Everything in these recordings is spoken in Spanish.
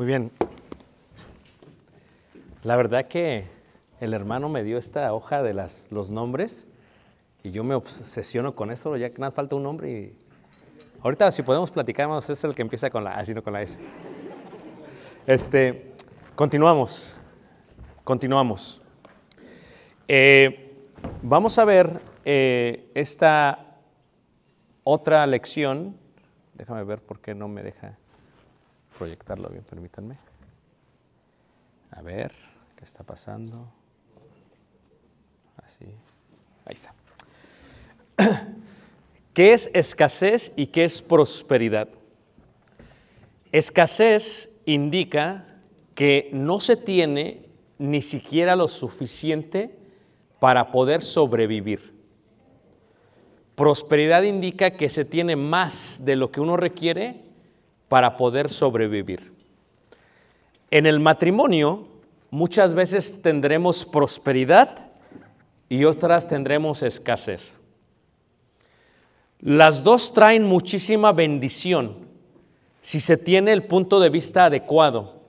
Muy bien. La verdad que el hermano me dio esta hoja de las, los nombres y yo me obsesiono con eso, ya que nada más falta un nombre y ahorita si podemos platicar, vamos, es el que empieza con la A, sino con la S. Este, continuamos, continuamos. Eh, vamos a ver eh, esta otra lección. Déjame ver por qué no me deja proyectarlo bien, permítanme. A ver, ¿qué está pasando? Así. Ahí está. ¿Qué es escasez y qué es prosperidad? Escasez indica que no se tiene ni siquiera lo suficiente para poder sobrevivir. Prosperidad indica que se tiene más de lo que uno requiere para poder sobrevivir. En el matrimonio muchas veces tendremos prosperidad y otras tendremos escasez. Las dos traen muchísima bendición si se tiene el punto de vista adecuado.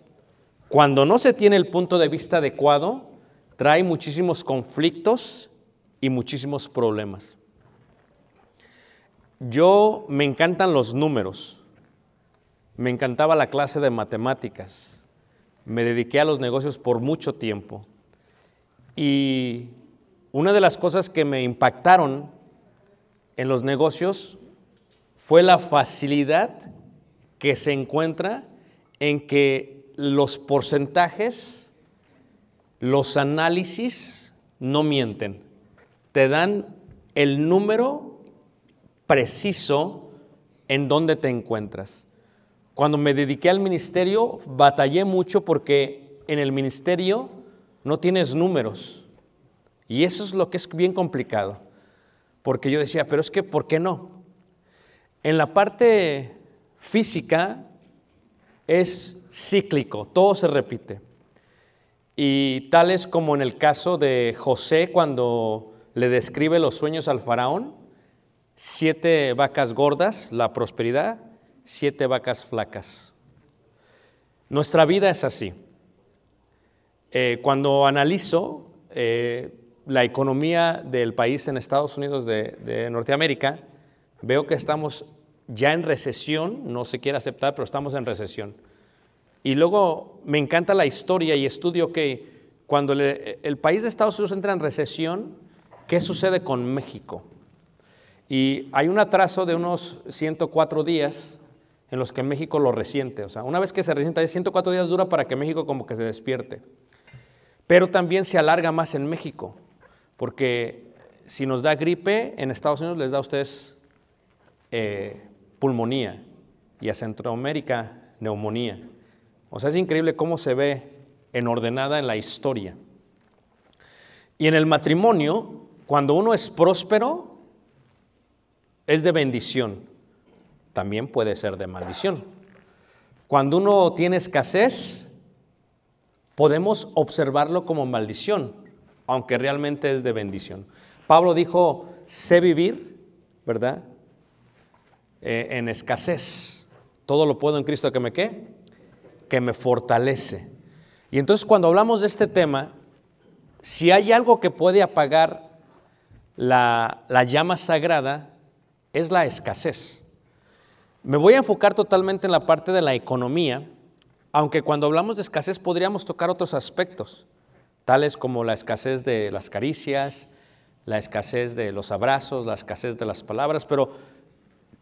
Cuando no se tiene el punto de vista adecuado, trae muchísimos conflictos y muchísimos problemas. Yo me encantan los números. Me encantaba la clase de matemáticas. Me dediqué a los negocios por mucho tiempo. Y una de las cosas que me impactaron en los negocios fue la facilidad que se encuentra en que los porcentajes, los análisis no mienten. Te dan el número preciso en dónde te encuentras. Cuando me dediqué al ministerio, batallé mucho porque en el ministerio no tienes números. Y eso es lo que es bien complicado. Porque yo decía, pero es que, ¿por qué no? En la parte física es cíclico, todo se repite. Y tal es como en el caso de José cuando le describe los sueños al faraón, siete vacas gordas, la prosperidad, siete vacas flacas. Nuestra vida es así. Eh, cuando analizo eh, la economía del país en Estados Unidos de, Norteamérica, veo que estamos ya en recesión, no se quiere aceptar, pero estamos en recesión. Y luego me encanta la historia y estudio que cuando el país de Estados Unidos entra en recesión, ¿qué sucede con México? Y hay un atraso de unos 104 días en los que México lo resiente. O sea, una vez que se resienta, 104 días dura para que México como que se despierte. Pero también se alarga más en México, porque si nos da gripe, en Estados Unidos les da a ustedes eh, pulmonía y a Centroamérica neumonía. O sea, es increíble cómo se ve en ordenada en la historia. Y en el matrimonio, cuando uno es próspero, es de bendición. También puede ser de maldición. Cuando uno tiene escasez, podemos observarlo como maldición, aunque realmente es de bendición. Pablo dijo, sé vivir, ¿verdad? Eh, en escasez. Todo lo puedo en Cristo que me qué? Que me fortalece. Y entonces cuando hablamos de este tema, si hay algo que puede apagar la, la llama sagrada, es la escasez. Me voy a enfocar totalmente en la parte de la economía, aunque cuando hablamos de escasez podríamos tocar otros aspectos, tales como la escasez de las caricias, la escasez de los abrazos, la escasez de las palabras, pero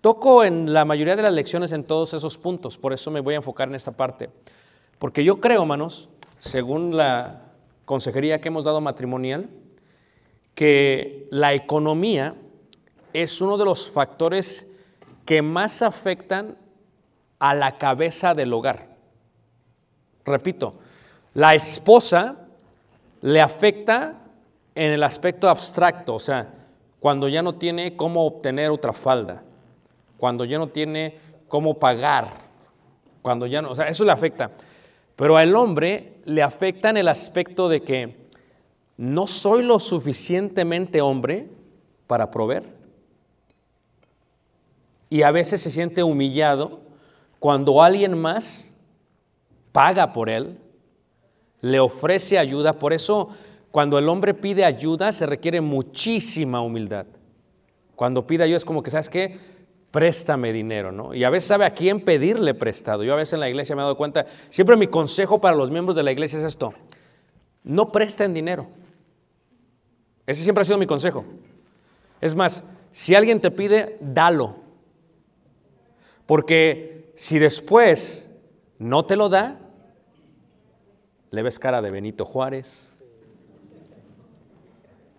toco en la mayoría de las lecciones en todos esos puntos, por eso me voy a enfocar en esta parte. Porque yo creo, hermanos, según la consejería que hemos dado matrimonial, que la economía es uno de los factores que más afectan a la cabeza del hogar. Repito, la esposa le afecta en el aspecto abstracto, o sea, cuando ya no tiene cómo obtener otra falda, cuando ya no tiene cómo pagar, cuando ya no, o sea, eso le afecta. Pero al hombre le afecta en el aspecto de que no soy lo suficientemente hombre para proveer. Y a veces se siente humillado cuando alguien más paga por él, le ofrece ayuda. Por eso cuando el hombre pide ayuda se requiere muchísima humildad. Cuando pide ayuda es como que, ¿sabes qué? Préstame dinero, ¿no? Y a veces sabe a quién pedirle prestado. Yo a veces en la iglesia me he dado cuenta, siempre mi consejo para los miembros de la iglesia es esto, no presten dinero. Ese siempre ha sido mi consejo. Es más, si alguien te pide, dalo. Porque si después no te lo da, le ves cara de Benito Juárez,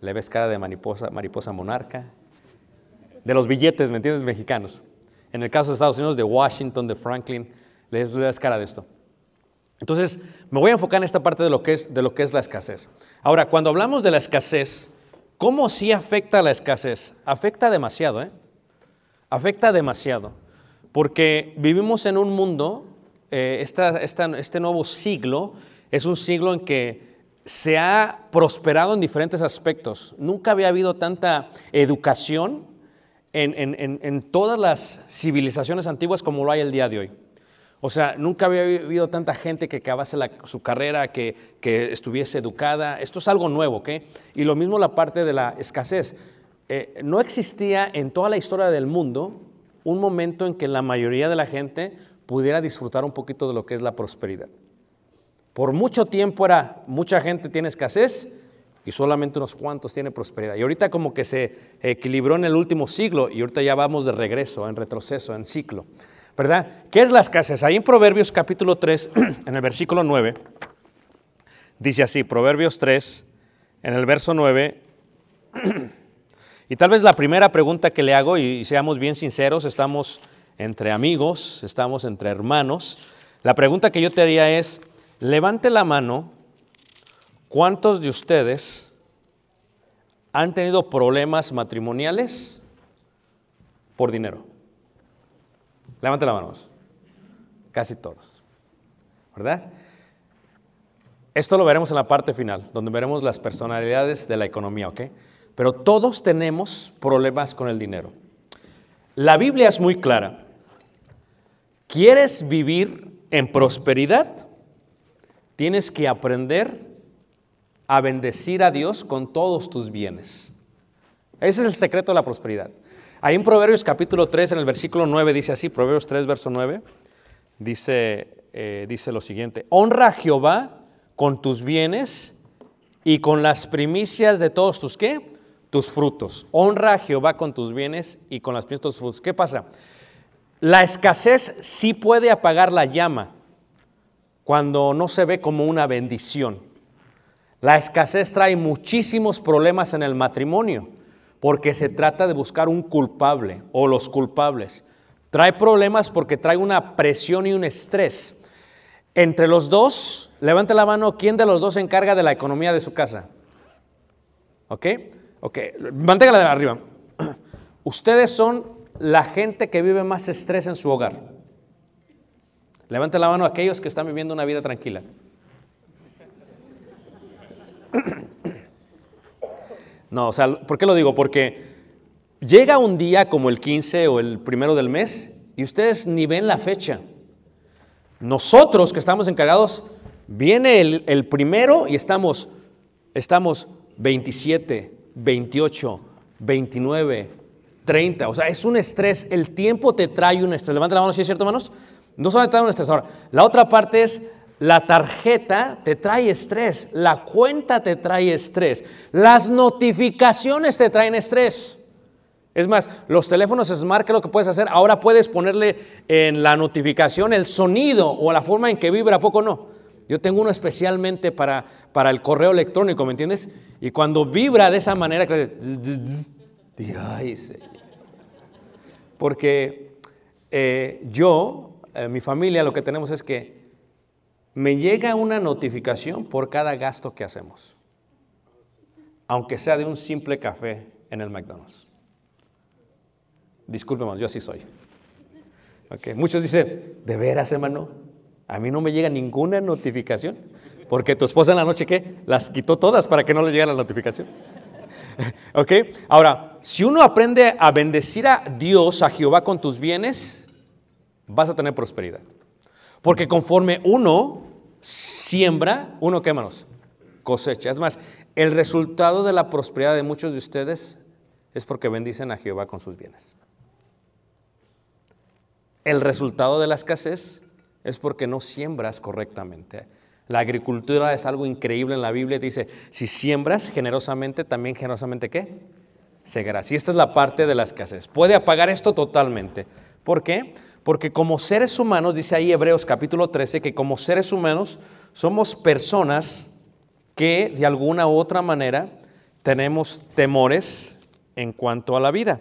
le ves cara de mariposa, mariposa monarca, de los billetes, ¿me entiendes? Mexicanos. En el caso de Estados Unidos, de Washington, de Franklin, le ves cara de esto. Entonces, me voy a enfocar en esta parte de lo que es, de lo que es la escasez. Ahora, cuando hablamos de la escasez, ¿cómo sí afecta la escasez? Afecta demasiado, ¿eh? Afecta demasiado. Porque vivimos en un mundo, eh, este nuevo siglo es un siglo en que se ha prosperado en diferentes aspectos. Nunca había habido tanta educación en, todas las civilizaciones antiguas como lo hay el día de hoy. O sea, nunca había habido tanta gente que acabase su carrera, que, estuviese educada. Esto es algo nuevo, ¿ok? Y lo mismo la parte de la escasez. Eh, no existía en toda la historia del mundo un momento en que la mayoría de la gente pudiera disfrutar un poquito de lo que es la prosperidad. Por mucho tiempo era, mucha gente tiene escasez y solamente unos cuantos tienen prosperidad. Y ahorita como que se equilibró en el último siglo y ahorita ya vamos de regreso, en retroceso, en ciclo. ¿Verdad? ¿Qué es la escasez? Ahí en Proverbios capítulo 3, en el versículo 9, dice así, Proverbios 3, en el verso 9, y tal vez la primera pregunta que le hago, y seamos bien sinceros, estamos entre amigos, estamos entre hermanos, la pregunta que yo te haría es, levante la mano, ¿cuántos de ustedes han tenido problemas matrimoniales por dinero? Levante la mano. Casi todos. ¿Verdad? Esto lo veremos en la parte final, donde veremos las personalidades de la economía, ¿ok? Pero todos tenemos problemas con el dinero. La Biblia es muy clara. ¿Quieres vivir en prosperidad? Tienes que aprender a bendecir a Dios con todos tus bienes. Ese es el secreto de la prosperidad. Ahí en Proverbios capítulo 3, en el versículo 9, dice así, Proverbios 3, verso 9, dice, eh, dice lo siguiente, honra a Jehová con tus bienes y con las primicias de todos tus, ¿qué? Tus frutos. Honra a Jehová con tus bienes y con las pies de tus frutos. ¿Qué pasa? La escasez sí puede apagar la llama cuando no se ve como una bendición. La escasez trae muchísimos problemas en el matrimonio porque se trata de buscar un culpable o los culpables. Trae problemas porque trae una presión y un estrés. Entre los dos, levante la mano, ¿quién de los dos se encarga de la economía de su casa? ¿Ok? Ok, manténgala de arriba. Ustedes son la gente que vive más estrés en su hogar. Levante la mano aquellos que están viviendo una vida tranquila. No, o sea, ¿por qué lo digo? Porque llega un día como el 15 o el primero del mes y ustedes ni ven la fecha. Nosotros que estamos encargados, viene el, el primero y estamos, estamos 27, 28, 29, 30. O sea, es un estrés. El tiempo te trae un estrés. Levanta la mano si es cierto, hermanos. No solamente trae un estrés. Ahora, la otra parte es la tarjeta te trae estrés, la cuenta te trae estrés, las notificaciones te traen estrés. Es más, los teléfonos Smart, ¿qué es lo que puedes hacer? Ahora puedes ponerle en la notificación el sonido o la forma en que vibra, ¿a poco no? Yo tengo uno especialmente para, para el correo electrónico, ¿me entiendes? Y cuando vibra de esa manera, ay, porque eh, yo, eh, mi familia, lo que tenemos es que me llega una notificación por cada gasto que hacemos, aunque sea de un simple café en el McDonald's. Discúlpeme, yo así soy. Okay. Muchos dicen, ¿de veras, hermano? A mí no me llega ninguna notificación, porque tu esposa en la noche, ¿qué? Las quitó todas para que no le llegue la notificación. ¿Ok? Ahora, si uno aprende a bendecir a Dios, a Jehová con tus bienes, vas a tener prosperidad. Porque conforme uno siembra, uno qué manos? Cosecha. Es más, el resultado de la prosperidad de muchos de ustedes es porque bendicen a Jehová con sus bienes. El resultado de la escasez es porque no siembras correctamente. La agricultura es algo increíble en la Biblia. Dice, si siembras generosamente, también generosamente ¿qué? Segarás. Y esta es la parte de la escasez. Puede apagar esto totalmente. ¿Por qué? Porque como seres humanos, dice ahí Hebreos capítulo 13, que como seres humanos somos personas que de alguna u otra manera tenemos temores en cuanto a la vida.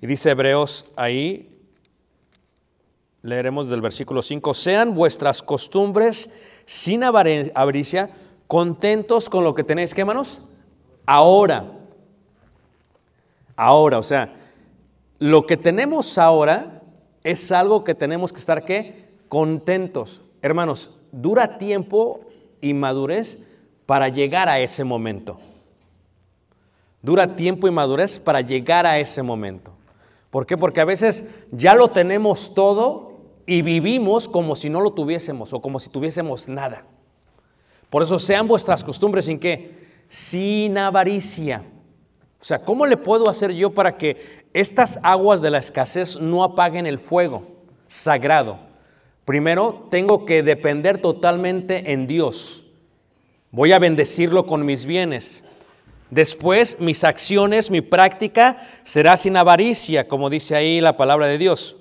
Y dice Hebreos ahí, leeremos del versículo 5, sean vuestras costumbres sin avaricia, contentos con lo que tenéis, ¿qué manos? Ahora. Ahora, o sea, lo que tenemos ahora es algo que tenemos que estar ¿qué? contentos. Hermanos, dura tiempo y madurez para llegar a ese momento. Dura tiempo y madurez para llegar a ese momento. ¿Por qué? Porque a veces ya lo tenemos todo y vivimos como si no lo tuviésemos o como si tuviésemos nada. Por eso sean vuestras costumbres sin qué? Sin avaricia. O sea, ¿cómo le puedo hacer yo para que estas aguas de la escasez no apaguen el fuego sagrado. Primero, tengo que depender totalmente en Dios. Voy a bendecirlo con mis bienes. Después, mis acciones, mi práctica será sin avaricia, como dice ahí la palabra de Dios.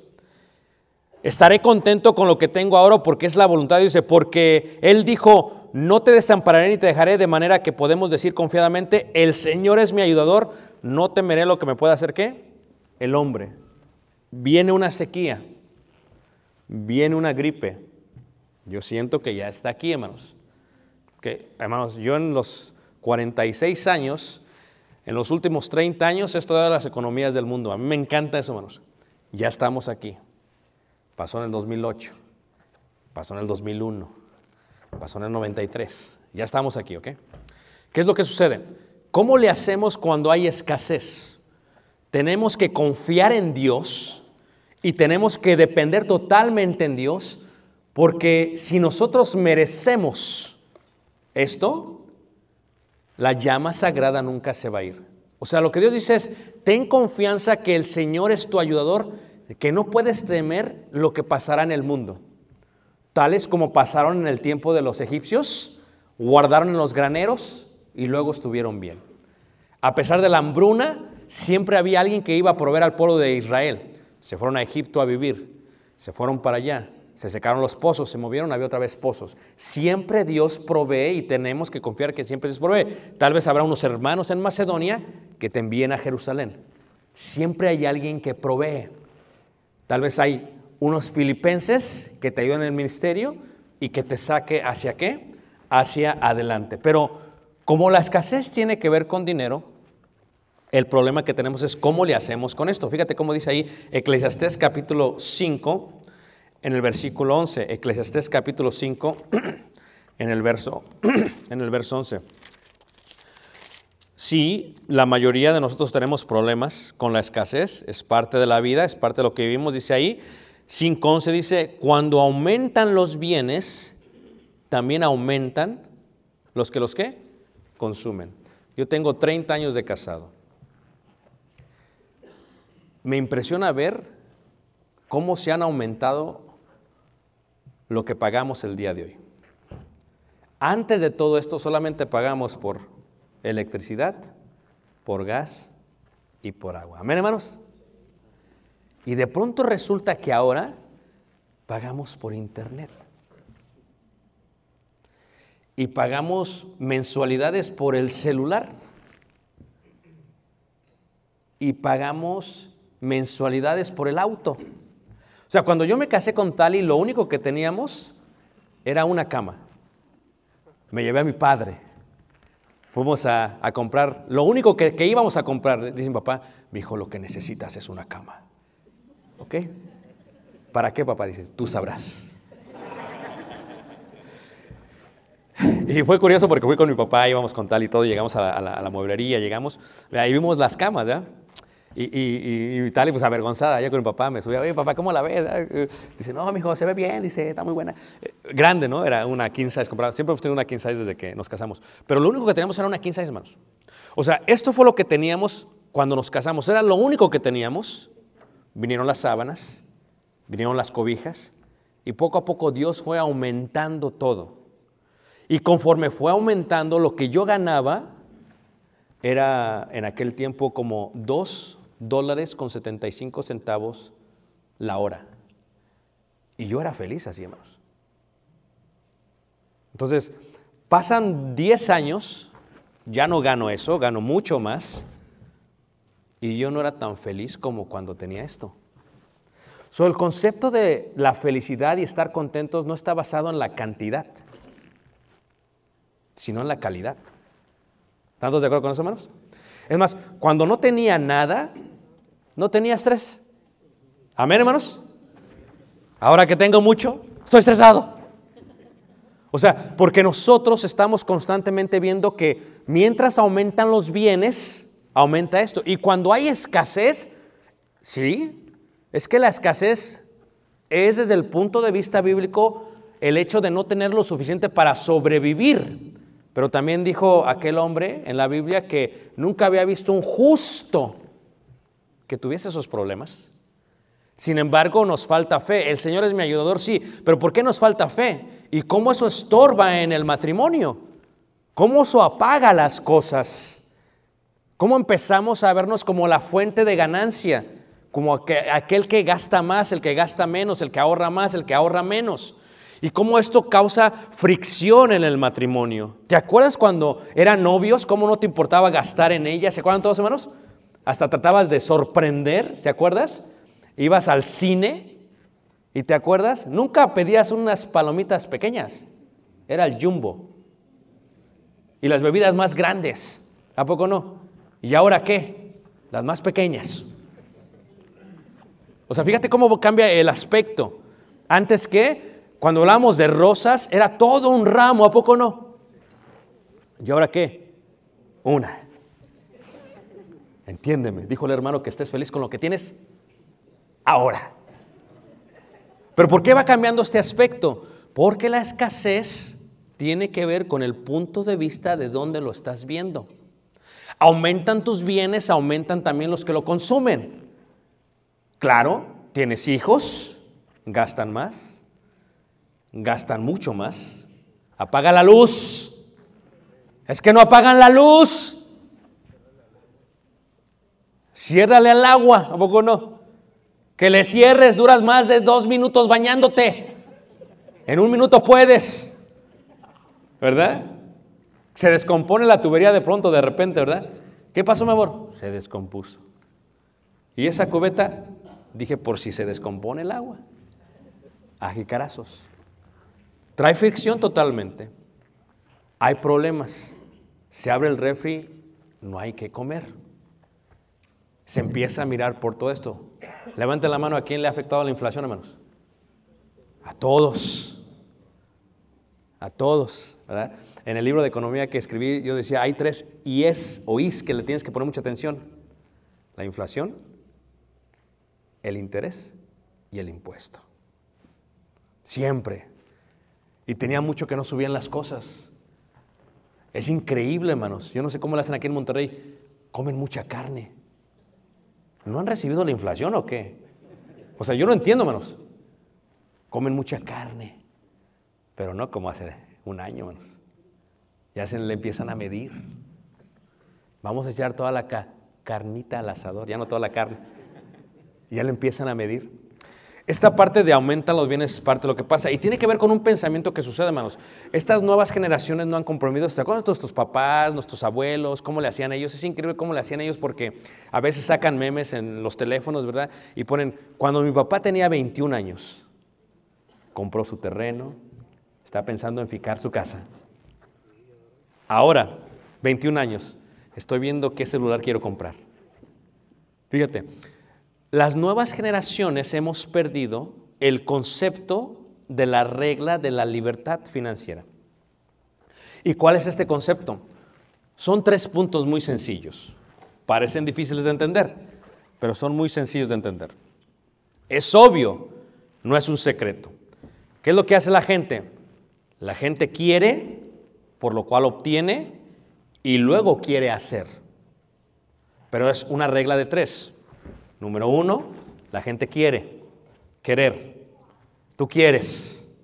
Estaré contento con lo que tengo ahora porque es la voluntad de Dios, porque Él dijo, no te desampararé ni te dejaré, de manera que podemos decir confiadamente, el Señor es mi ayudador, no temeré lo que me pueda hacer qué el hombre. Viene una sequía, viene una gripe. Yo siento que ya está aquí, hermanos. Que, hermanos, yo en los 46 años, en los últimos 30 años, he estudiado las economías del mundo. A mí me encanta eso, hermanos. Ya estamos aquí. Pasó en el 2008, pasó en el 2001, pasó en el 93. Ya estamos aquí, ¿ok? ¿Qué es lo que sucede? ¿Cómo le hacemos cuando hay escasez? tenemos que confiar en Dios y tenemos que depender totalmente en Dios, porque si nosotros merecemos esto, la llama sagrada nunca se va a ir. O sea, lo que Dios dice es, ten confianza que el Señor es tu ayudador, que no puedes temer lo que pasará en el mundo. Tales como pasaron en el tiempo de los egipcios, guardaron en los graneros y luego estuvieron bien. A pesar de la hambruna, siempre había alguien que iba a proveer al pueblo de Israel. Se fueron a Egipto a vivir, se fueron para allá, se secaron los pozos, se movieron, había otra vez pozos. Siempre Dios provee y tenemos que confiar que siempre Dios provee. Tal vez habrá unos hermanos en Macedonia que te envíen a Jerusalén. Siempre hay alguien que provee. Tal vez hay unos filipenses que te ayuden en el ministerio y que te saque hacia qué? Hacia adelante. Pero como la escasez tiene que ver con dinero, el problema que tenemos es cómo le hacemos con esto. Fíjate cómo dice ahí Eclesiastés capítulo 5, en el versículo 11. Eclesiastés capítulo 5, en el verso, en el verso 11. Sí, la mayoría de nosotros tenemos problemas con la escasez, es parte de la vida, es parte de lo que vivimos, dice ahí. 5.11 dice, cuando aumentan los bienes, también aumentan los que los que consumen. Yo tengo 30 años de casado. Me impresiona ver cómo se han aumentado lo que pagamos el día de hoy. Antes de todo esto solamente pagamos por electricidad, por gas y por agua. Amén, hermanos. Y de pronto resulta que ahora pagamos por internet. Y pagamos mensualidades por el celular. Y pagamos mensualidades por el auto. O sea, cuando yo me casé con Tali, lo único que teníamos era una cama. Me llevé a mi padre. Fuimos a, a comprar, lo único que, que, íbamos a comprar, dice mi papá, mi hijo, lo que necesitas es una cama. ¿Ok? ¿Para qué, papá? Dice, tú sabrás. Y fue curioso porque fui con mi papá, íbamos con tal y todo, llegamos a la, a la, a la mueblería, llegamos, ahí vimos las camas, ¿ya? Y, y, y, y tal, y pues avergonzada, yo con mi papá me subía, oye papá, ¿cómo la ves? Dice, no, mi hijo, se ve bien, dice, está muy buena. Eh, grande, ¿no? Era una king size comprada. Siempre hemos tenido una king size desde que nos casamos. Pero lo único que teníamos era una king size, hermanos. O sea, esto fue lo que teníamos cuando nos casamos. Era lo único que teníamos. Vinieron las sábanas, vinieron las cobijas, y poco a poco Dios fue aumentando todo. Y conforme fue aumentando, lo que yo ganaba era en aquel tiempo como dos dólares con 75 centavos la hora. Y yo era feliz así, hermanos. Entonces, pasan 10 años, ya no gano eso, gano mucho más, y yo no era tan feliz como cuando tenía esto. So, el concepto de la felicidad y estar contentos no está basado en la cantidad, sino en la calidad. ¿Están de acuerdo con eso, hermanos? Es más, cuando no tenía nada, no tenía estrés. Amén, hermanos. Ahora que tengo mucho, estoy estresado. O sea, porque nosotros estamos constantemente viendo que mientras aumentan los bienes, aumenta esto. Y cuando hay escasez, sí, es que la escasez es desde el punto de vista bíblico el hecho de no tener lo suficiente para sobrevivir. Pero también dijo aquel hombre en la Biblia que nunca había visto un justo que tuviese esos problemas. Sin embargo, nos falta fe. El Señor es mi ayudador, sí, pero ¿por qué nos falta fe? ¿Y cómo eso estorba en el matrimonio? ¿Cómo eso apaga las cosas? ¿Cómo empezamos a vernos como la fuente de ganancia? Como aquel que gasta más, el que gasta menos, el que ahorra más, el que ahorra menos. Y cómo esto causa fricción en el matrimonio. ¿Te acuerdas cuando eran novios? ¿Cómo no te importaba gastar en ella? ¿Se acuerdan todos hermanos? Hasta tratabas de sorprender, ¿se acuerdas? Ibas al cine y te acuerdas, nunca pedías unas palomitas pequeñas, era el jumbo. Y las bebidas más grandes, ¿a poco no? ¿Y ahora qué? Las más pequeñas. O sea, fíjate cómo cambia el aspecto. Antes que, cuando hablamos de rosas, era todo un ramo, ¿a poco no? ¿Y ahora qué? Una. Entiéndeme, dijo el hermano que estés feliz con lo que tienes ahora. Pero ¿por qué va cambiando este aspecto? Porque la escasez tiene que ver con el punto de vista de dónde lo estás viendo. Aumentan tus bienes, aumentan también los que lo consumen. Claro, tienes hijos, gastan más, gastan mucho más. Apaga la luz. Es que no apagan la luz. Ciérrale al agua, ¿a poco no? Que le cierres, duras más de dos minutos bañándote. En un minuto puedes. ¿Verdad? Se descompone la tubería de pronto, de repente, ¿verdad? ¿Qué pasó, mi amor? Se descompuso. Y esa cubeta, dije, por si se descompone el agua. A jicarazos. Trae fricción totalmente. Hay problemas. Se abre el refri, no hay que comer. Se empieza a mirar por todo esto. Levanten la mano a quién le ha afectado la inflación, hermanos. A todos. A todos. En el libro de economía que escribí, yo decía, hay tres IES o IS que le tienes que poner mucha atención. La inflación, el interés y el impuesto. Siempre. Y tenía mucho que no subían las cosas. Es increíble, hermanos. Yo no sé cómo lo hacen aquí en Monterrey. Comen mucha carne. ¿No han recibido la inflación o qué? O sea, yo no entiendo, hermanos. Comen mucha carne. Pero no como hace un año, hermanos. Ya se le empiezan a medir. Vamos a echar toda la ca- carnita al asador, ya no toda la carne. Ya le empiezan a medir. Esta parte de aumentan los bienes es parte de lo que pasa. Y tiene que ver con un pensamiento que sucede, hermanos. Estas nuevas generaciones no han compromiso. ¿Se acuerdan de nuestros papás, nuestros abuelos? ¿Cómo le hacían ellos? Es increíble cómo le hacían ellos porque a veces sacan memes en los teléfonos, ¿verdad? Y ponen, cuando mi papá tenía 21 años, compró su terreno, está pensando en ficar su casa. Ahora, 21 años, estoy viendo qué celular quiero comprar. Fíjate, las nuevas generaciones hemos perdido el concepto de la regla de la libertad financiera. ¿Y cuál es este concepto? Son tres puntos muy sencillos. Parecen difíciles de entender, pero son muy sencillos de entender. Es obvio, no es un secreto. ¿Qué es lo que hace la gente? La gente quiere, por lo cual obtiene, y luego quiere hacer. Pero es una regla de tres. Número uno, la gente quiere, querer. Tú quieres.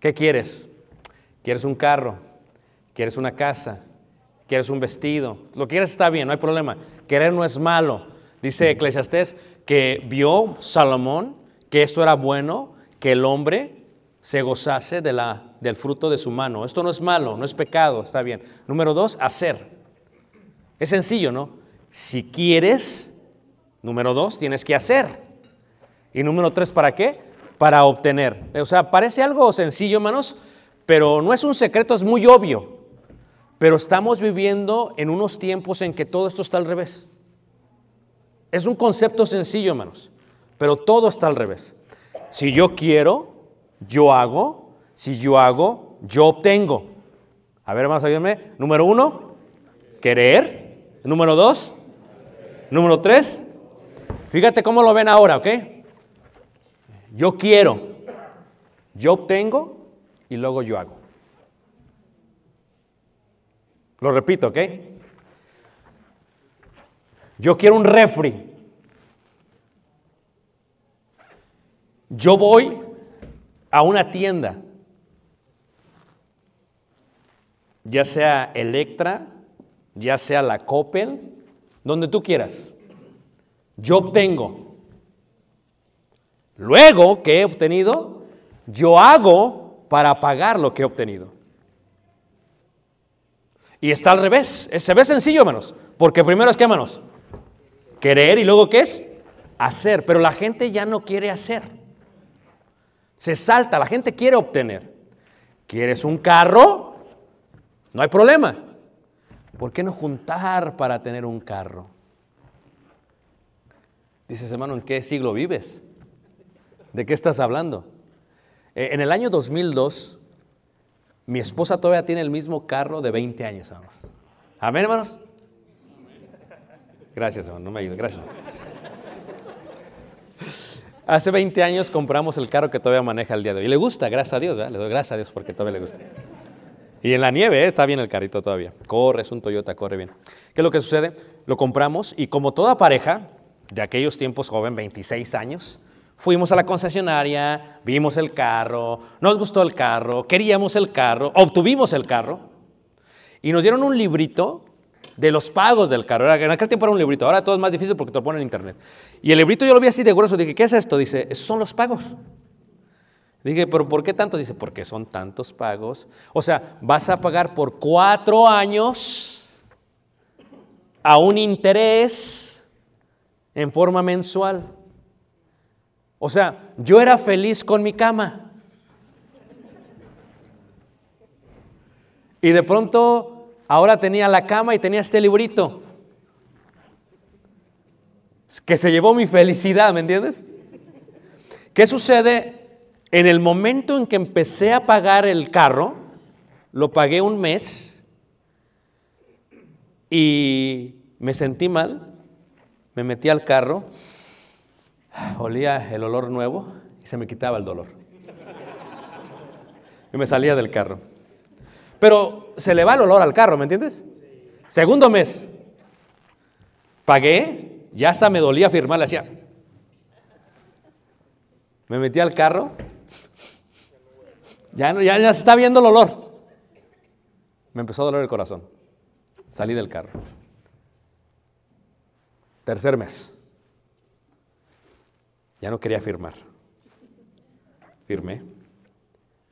¿Qué quieres? ¿Quieres un carro? ¿Quieres una casa? ¿Quieres un vestido? Lo quieres está bien, no hay problema. Querer no es malo. Dice Eclesiastés que vio Salomón que esto era bueno, que el hombre se gozase de la, del fruto de su mano. Esto no es malo, no es pecado, está bien. Número dos, hacer. Es sencillo, ¿no? Si quieres, número dos, tienes que hacer. Y número tres, ¿para qué? Para obtener. O sea, parece algo sencillo, hermanos, pero no es un secreto, es muy obvio. Pero estamos viviendo en unos tiempos en que todo esto está al revés. Es un concepto sencillo, hermanos, pero todo está al revés. Si yo quiero, yo hago. Si yo hago, yo obtengo. A ver, hermanos, ayúdenme. Número uno, querer. Número dos, número tres. Fíjate cómo lo ven ahora, ¿ok? Yo quiero, yo obtengo y luego yo hago. Lo repito, ¿ok? Yo quiero un refri. Yo voy a una tienda, ya sea Electra, ya sea la Coppel, donde tú quieras. Yo obtengo. Luego que he obtenido, yo hago para pagar lo que he obtenido. Y está al revés. Se ve sencillo, hermanos. Porque primero es que, hermanos, querer y luego qué es? Hacer. Pero la gente ya no quiere hacer. Se salta, la gente quiere obtener. ¿Quieres un carro? No hay problema. ¿Por qué no juntar para tener un carro? Dices, hermano, ¿en qué siglo vives? ¿De qué estás hablando? Eh, en el año 2002, mi esposa todavía tiene el mismo carro de 20 años, hermanos. Amén, hermanos. Gracias, hermano, no me ayudes, gracias. Hace 20 años compramos el carro que todavía maneja el día de hoy. Y le gusta, gracias a Dios, ¿verdad? le doy gracias a Dios porque todavía le gusta. Y en la nieve ¿eh? está bien el carrito todavía. Corre, es un Toyota, corre bien. ¿Qué es lo que sucede? Lo compramos y como toda pareja de aquellos tiempos joven, 26 años, fuimos a la concesionaria, vimos el carro, nos gustó el carro, queríamos el carro, obtuvimos el carro y nos dieron un librito de los pagos del carro. En aquel tiempo era un librito, ahora todo es más difícil porque te lo ponen en internet. Y el librito yo lo vi así de grueso, dije, ¿qué es esto? Dice, esos son los pagos. Dije, ¿pero por qué tantos? Dice, porque son tantos pagos. O sea, vas a pagar por cuatro años a un interés en forma mensual. O sea, yo era feliz con mi cama. Y de pronto, ahora tenía la cama y tenía este librito. Que se llevó mi felicidad, ¿me entiendes? ¿Qué sucede? En el momento en que empecé a pagar el carro, lo pagué un mes y me sentí mal, me metí al carro, olía el olor nuevo y se me quitaba el dolor. Y me salía del carro. Pero se le va el olor al carro, ¿me entiendes? Segundo mes, pagué, ya hasta me dolía firmar, le hacía. Me metí al carro, ya, ya, ya se está viendo el olor. Me empezó a doler el corazón. Salí del carro. Tercer mes. Ya no quería firmar. Firmé.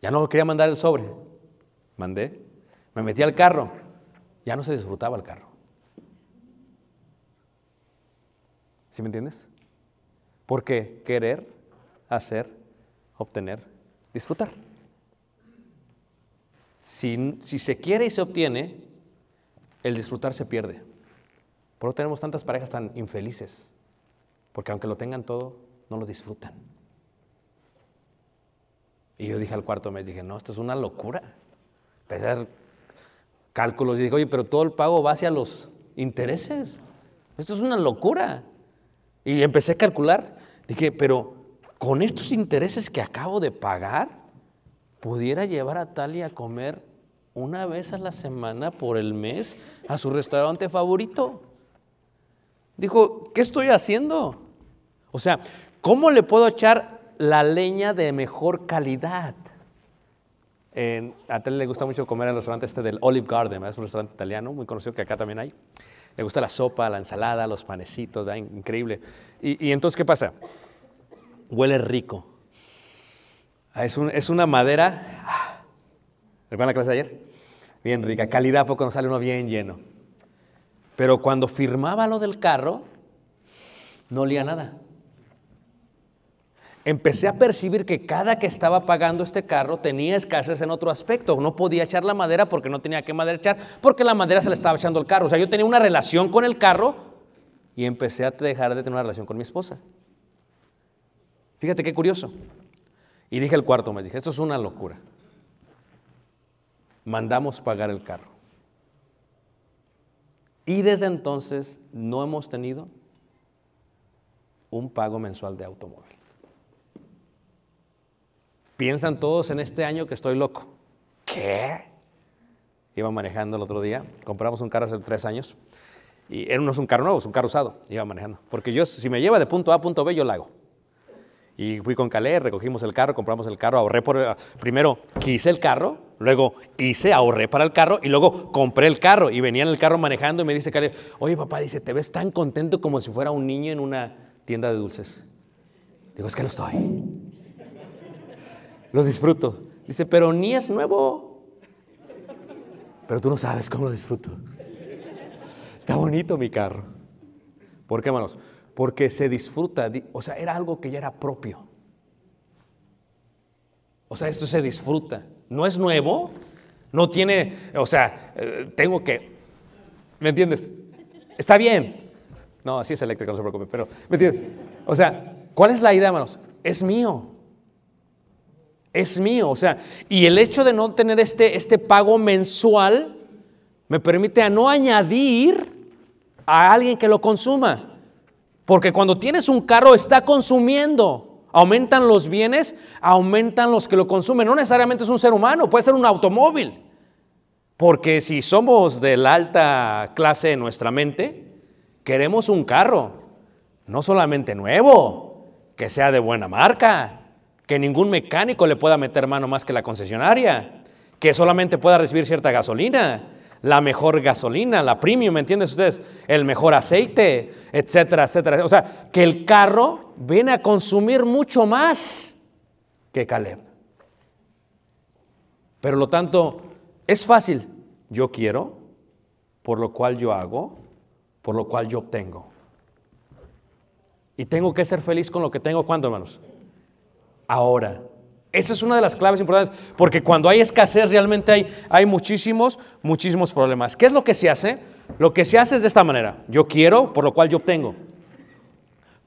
Ya no quería mandar el sobre. Mandé. Me metí al carro. Ya no se disfrutaba el carro. ¿Sí me entiendes? Porque querer, hacer, obtener, disfrutar. Si, si se quiere y se obtiene, el disfrutar se pierde. Por eso tenemos tantas parejas tan infelices. Porque aunque lo tengan todo, no lo disfrutan. Y yo dije al cuarto mes, dije, no, esto es una locura. Empecé a hacer cálculos y dije, oye, pero todo el pago va hacia los intereses. Esto es una locura. Y empecé a calcular. Dije, pero con estos intereses que acabo de pagar, pudiera llevar a Talia a comer una vez a la semana por el mes a su restaurante favorito. Dijo, ¿qué estoy haciendo? O sea, ¿cómo le puedo echar la leña de mejor calidad? En- a Talia le gusta mucho comer en el restaurante este del Olive Garden, es un restaurante italiano muy conocido que acá también hay. Le gusta la sopa, la ensalada, los panecitos, ¿verdad? increíble. Y, y entonces, ¿qué pasa? Huele rico. Ah, Es, un- es una madera. ah, ¿Recuerdan la clase de ayer? Bien rica. Calidad, poco nos sale uno bien lleno. Pero cuando firmaba lo del carro, no olía nada. Empecé a percibir que cada que estaba pagando este carro tenía escasez en otro aspecto. No podía echar la madera porque no tenía que madera echar, porque la madera se le estaba echando el carro. O sea, yo tenía una relación con el carro y empecé a dejar de tener una relación con mi esposa. Fíjate qué curioso. Y dije el cuarto mes, dije, esto es una locura. Mandamos pagar el carro. Y desde entonces no hemos tenido un pago mensual de automóvil. Piensan todos en este año que estoy loco. ¿Qué? Iba manejando el otro día, compramos un carro hace tres años y era- no es un carro nuevo, es un carro usado. Iba manejando. Porque yo, si me lleva de punto A a punto B, yo lo hago. Y fui con Calé, recogimos el carro, compramos el carro, ahorré por... Primero quise el carro, luego hice, ahorré para el carro y luego compré el carro. Y venía en el carro manejando y me dice Calé, oye papá, dice, te ves tan contento como si fuera un niño en una tienda de dulces. Digo, es que lo estoy. Lo disfruto. Dice, pero ni es nuevo. Pero tú no sabes cómo lo disfruto. Está bonito mi carro. ¿Por qué, hermanos? Porque se disfruta, di- o sea, era algo que ya era propio. O sea, esto se disfruta. No es nuevo, no tiene, o sea, eh, tengo que, ¿me entiendes? Está bien. No, así es eléctrico, no se preocupe, pero, ¿me entiendes? O sea, ¿cuál es la idea, hermanos? Es mío. Es mío, o sea, y el hecho de no tener este, este pago mensual me permite a no añadir a alguien que lo consuma. Porque cuando tienes un carro está consumiendo. Aumentan los bienes, aumentan los que lo consumen. No necesariamente es un ser humano, puede ser un automóvil. Porque si somos de la alta clase en nuestra mente, queremos un carro, no solamente nuevo, que sea de buena marca, que ningún mecánico le pueda meter mano más que la concesionaria, que solamente pueda recibir cierta gasolina. la mejor gasolina, la premium, ¿me entiendes ustedes? El mejor aceite, etcétera, etcétera. O sea, que el carro viene a consumir mucho más que Caleb. Pero lo tanto, es fácil. Yo quiero, por lo cual yo hago, por lo cual yo obtengo. Y tengo que ser feliz con lo que tengo. ¿Cuándo, hermanos? Ahora. Esa es una de las claves importantes, porque cuando hay escasez realmente hay, hay muchísimos, muchísimos problemas. ¿Qué es lo que se hace? Lo que se hace es de esta manera. Yo quiero, por lo cual yo obtengo.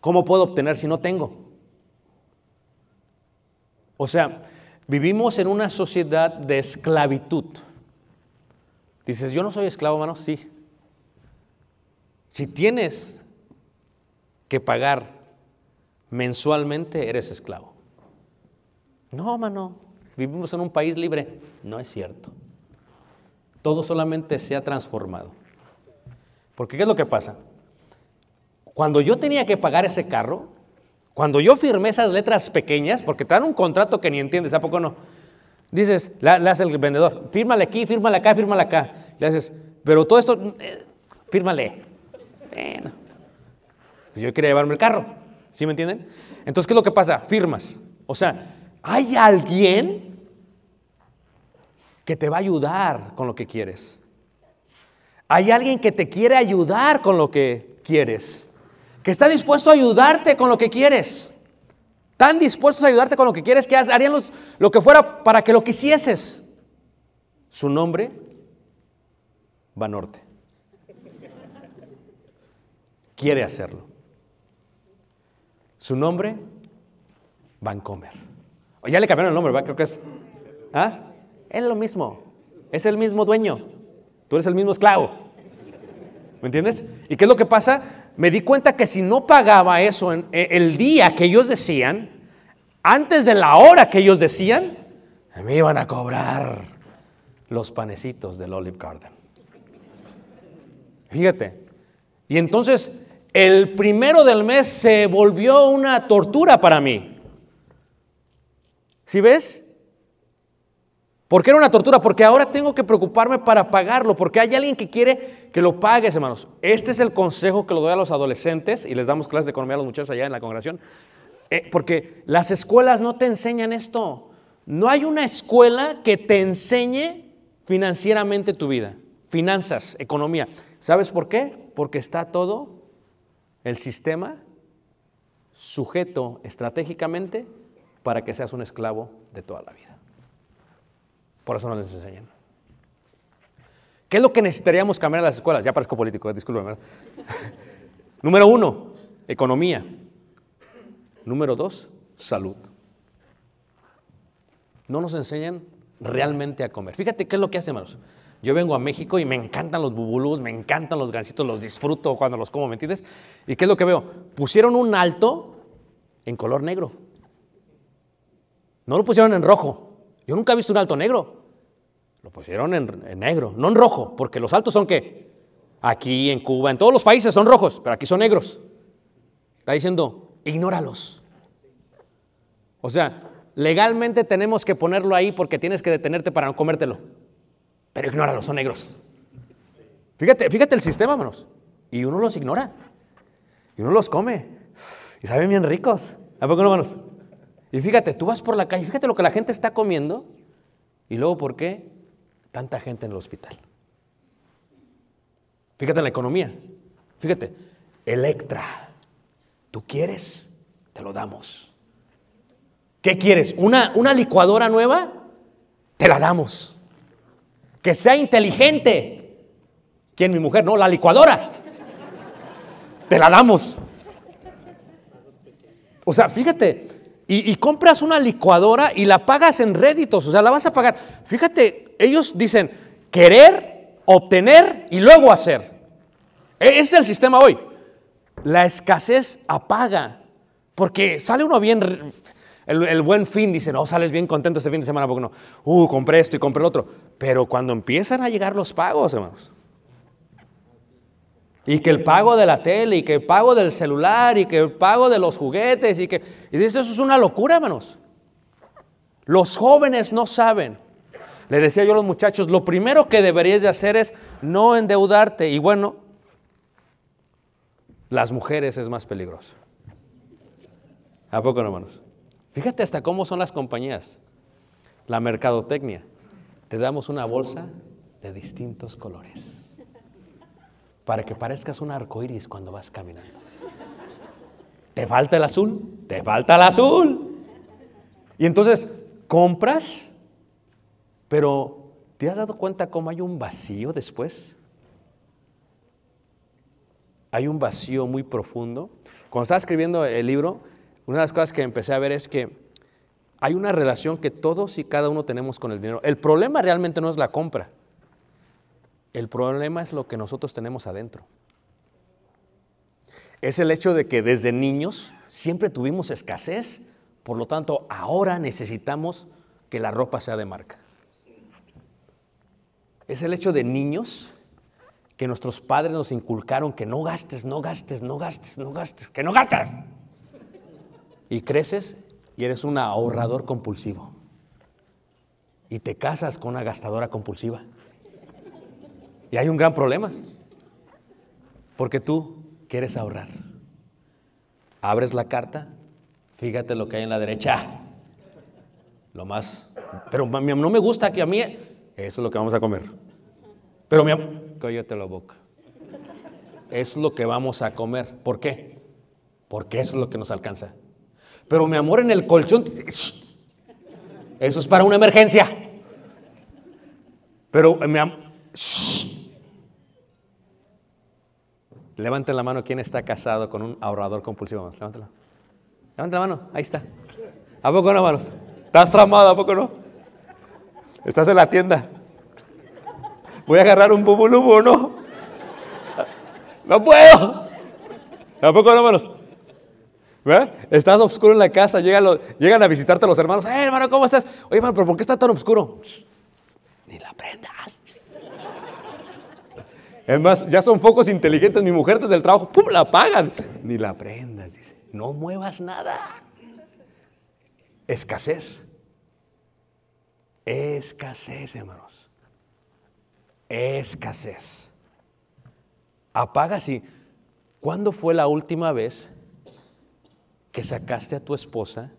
¿Cómo puedo obtener si no tengo? O sea, vivimos en una sociedad de esclavitud. Dices, yo no soy esclavo, hermano, sí. Si tienes que pagar mensualmente, eres esclavo. No, mano, vivimos en un país libre. No es cierto. Todo solamente se ha transformado. Porque ¿qué es lo que pasa? Cuando yo tenía que pagar ese carro, cuando yo firmé esas letras pequeñas, porque te dan un contrato que ni entiendes, ¿a poco no? Dices, le, hace el vendedor, fírmale aquí, fírmale acá, fírmale acá. Le haces, pero todo esto, eh, fírmale. Bueno, pues yo quería llevarme el carro, ¿sí me entienden? Entonces, ¿qué es lo que pasa? Firmas. O sea, hay alguien que te va a ayudar con lo que quieres. Hay alguien que te quiere ayudar con lo que quieres. Que está dispuesto a ayudarte con lo que quieres. Tan dispuestos a ayudarte con lo que quieres que harían lo que fuera para que lo quisieses. Su nombre, Banorte. Quiere hacerlo. Su nombre, Vancomer. O ya le cambiaron el nombre, ¿verdad? Creo que es. ¿Ah? Es lo mismo. Es el mismo dueño. Tú eres el mismo esclavo. ¿Me entiendes? ¿Y qué es lo que pasa? Me di cuenta que si no pagaba eso en, e- el día que ellos decían, antes de la hora que ellos decían, me iban a cobrar los panecitos del Olive Garden. Fíjate. Y entonces el primero del mes se volvió una tortura para mí. ¿Sí ves? ¿Por qué era una tortura? Porque ahora tengo que preocuparme para pagarlo, porque hay alguien que quiere que lo pagues, hermanos. Este es el consejo que lo doy a los adolescentes y les damos clases de economía a los muchachos allá en la congregación. Eh, porque las escuelas no te enseñan esto. No hay una escuela que te enseñe financieramente tu vida, finanzas, economía. ¿Sabes por qué? Porque está todo el sistema sujeto estratégicamente para que seas un esclavo de toda la vida. Por eso no les enseñan. ¿Qué es lo que necesitaríamos cambiar en las escuelas? Ya parezco político, eh, discúlpeme. Número uno, economía. Número dos, salud. No nos enseñan realmente a comer. Fíjate qué es lo que hacen, hermanos. Yo vengo a México y me encantan los bubulús, me encantan los gansitos, los disfruto cuando los como, ¿me entiendes? ¿Y qué es lo que veo? Pusieron un alto en color negro. No lo pusieron en rojo. Yo nunca he visto un alto negro. Lo pusieron en, negro, no en rojo, porque los altos son qué? Aquí en Cuba, en todos los países son rojos, pero aquí son negros. Está diciendo, ignóralos. O sea, legalmente tenemos que ponerlo ahí porque tienes que detenerte para no comértelo. Pero ignóralo, son negros. Fíjate, fíjate el sistema, hermanos. Y uno los ignora. Y uno los come. Y saben bien ricos. ¿A poco no, hermanos? Y fíjate, tú vas por la calle, fíjate lo que la gente está comiendo. Y luego, ¿por qué tanta gente en el hospital? Fíjate en la economía. Fíjate, Electra. ¿Tú quieres? Te lo damos. ¿Qué quieres? ¿Una, una licuadora nueva? Te la damos. Que sea inteligente. ¿Quién? Mi mujer, no, la licuadora. Te la damos. O sea, fíjate, y, y compras una licuadora y la pagas en réditos, o sea, la vas a pagar. Fíjate, ellos dicen querer, obtener y luego hacer. E- Ese es el sistema hoy. La escasez apaga, porque sale uno bien, el, el buen fin, dice, no, sales bien contento este fin de semana, porque no, uh, compré esto y compré el otro. Pero cuando empiezan a llegar los pagos, hermanos, y que el pago de la tele, y que el pago del celular, y que el pago de los juguetes, y que... Y dice, eso es una locura, hermanos. Los jóvenes no saben. le decía yo a los muchachos, lo primero que deberías de hacer es no endeudarte. Y bueno, las mujeres es más peligroso. ¿A poco no, hermanos? Fíjate hasta cómo son las compañías. La mercadotecnia. Te damos una bolsa de distintos colores. Para que parezcas un arco iris cuando vas caminando. ¿Te falta el azul? Te falta el azul. Y entonces compras, pero ¿te has dado cuenta cómo hay un vacío después? Hay un vacío muy profundo. Cuando estaba escribiendo el libro, una de las cosas que empecé a ver es que hay una relación que todos y cada uno tenemos con el dinero. El problema realmente no es la compra. El problema es lo que nosotros tenemos adentro. Es el hecho de que desde niños siempre tuvimos escasez, por lo tanto ahora necesitamos que la ropa sea de marca. Es el hecho de niños que nuestros padres nos inculcaron que no gastes, no gastes, no gastes, no gastes, que no gastes. Y creces y eres un ahorrador compulsivo. Y te casas con una gastadora compulsiva. Y hay un gran problema. Porque tú quieres ahorrar. Abres la carta, fíjate lo que hay en la derecha. Lo más. Pero no me gusta que a mí. Eso es lo que vamos a comer. Pero mi amor, cállate la boca. Es lo que vamos a comer. ¿Por qué? Porque eso es lo que nos alcanza. Pero mi amor, en el colchón. Eso es para una emergencia. Pero mi amor. Levanten la mano quien está casado con un ahorrador compulsivo. Levántala. Levanta la mano, ahí está. ¿A poco no, hermanos? ¿Estás tramado? ¿A poco no? Estás en la tienda. Voy a agarrar un bubulubu no. No puedo. ¿A poco no, hermanos? ¿Verdad? Estás oscuro en la casa, llegan, llegan a visitarte los hermanos. ¡Eh, hermano, ¿cómo estás? Oye, hermano, ¿pero por qué está tan oscuro? Ni la prendas. Es más, ya son focos inteligentes. Mi mujer desde el trabajo, ¡pum! la apagan. Ni la prendas, dice. No muevas nada. Escasez. Escasez, hermanos. Escasez. Apagas y. ¿Cuándo fue la última vez que sacaste a tu esposa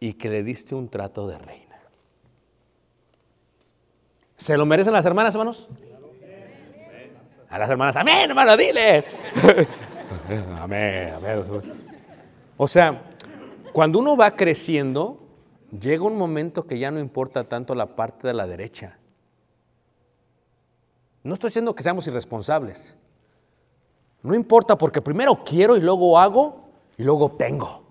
y que le diste un trato de reina? ¿Se lo merecen las hermanas, hermanos? A las hermanas, amén, hermano, dile. amén, amén. O sea, cuando uno va creciendo, llega un momento que ya no importa tanto la parte de la derecha. No estoy diciendo que seamos irresponsables. No importa porque primero quiero y luego hago y luego tengo.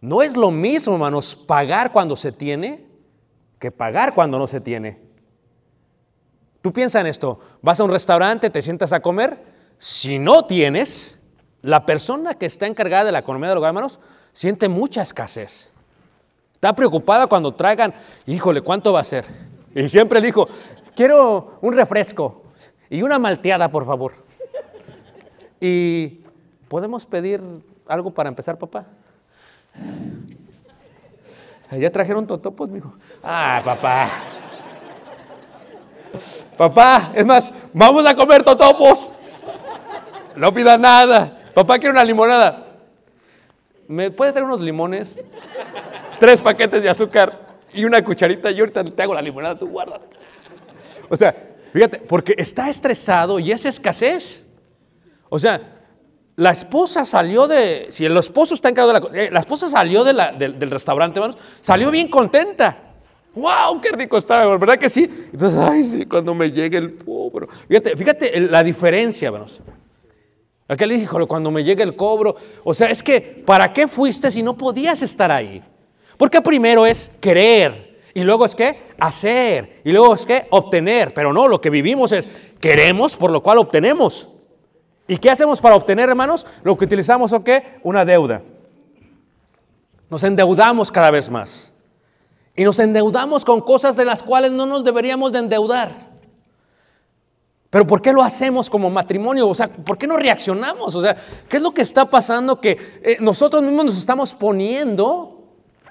No es lo mismo, hermanos, pagar cuando se tiene que pagar cuando no se tiene. Tú piensa en esto, vas a un restaurante, te sientas a comer, si no tienes, la persona que está encargada de la economía del hogar, hermanos, siente mucha escasez. Está preocupada cuando traigan, híjole, ¿cuánto va a ser? Y siempre le dijo, quiero un refresco y una malteada, por favor. Y podemos pedir algo para empezar, papá. Ya trajeron totopos, mijo. Ah, papá. Papá, es más, vamos a comer totopos. No pida nada. Papá quiere una limonada. ¿Me puede traer unos limones? Tres paquetes de azúcar y una cucharita y ahorita te hago la limonada, tú guarda. O sea, fíjate, porque está estresado y es escasez. O sea, la esposa salió de, si el esposo está encargado de la, eh, la esposa salió del restaurante, hermanos, salió bien contenta. ¡Wow! ¡Qué rico está! ¿Verdad que sí? Entonces, ay, sí, cuando me llegue el cobro. Fíjate, fíjate la diferencia, hermanos. Aquel dijo, cuando me llegue el cobro. O sea, es que, ¿para qué fuiste si no podías estar ahí? Porque primero es querer, y luego es que hacer, y luego es que obtener. Pero no, lo que vivimos es queremos, por lo cual obtenemos. ¿Y qué hacemos para obtener, hermanos? Lo que utilizamos, ¿o qué? Una deuda. Nos endeudamos cada vez más. Y nos endeudamos con cosas de las cuales no nos deberíamos de endeudar. Pero ¿por qué lo hacemos como matrimonio? O sea, ¿por qué no reaccionamos? O sea, ¿qué es lo que está pasando que eh, nosotros mismos nos estamos poniendo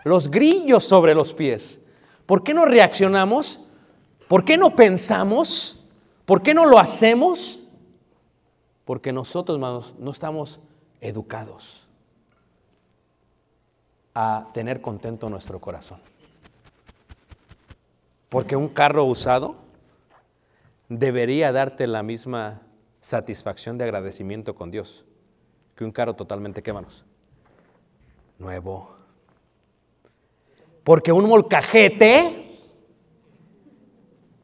los grillos sobre los pies? ¿Por qué no reaccionamos? ¿Por qué no pensamos? ¿Por qué no lo hacemos? Porque nosotros, hermanos, no estamos educados a tener contento nuestro corazón. Porque un carro usado debería darte la misma satisfacción de agradecimiento con Dios que un carro totalmente, ¿qué manos? Nuevo. Porque un molcajete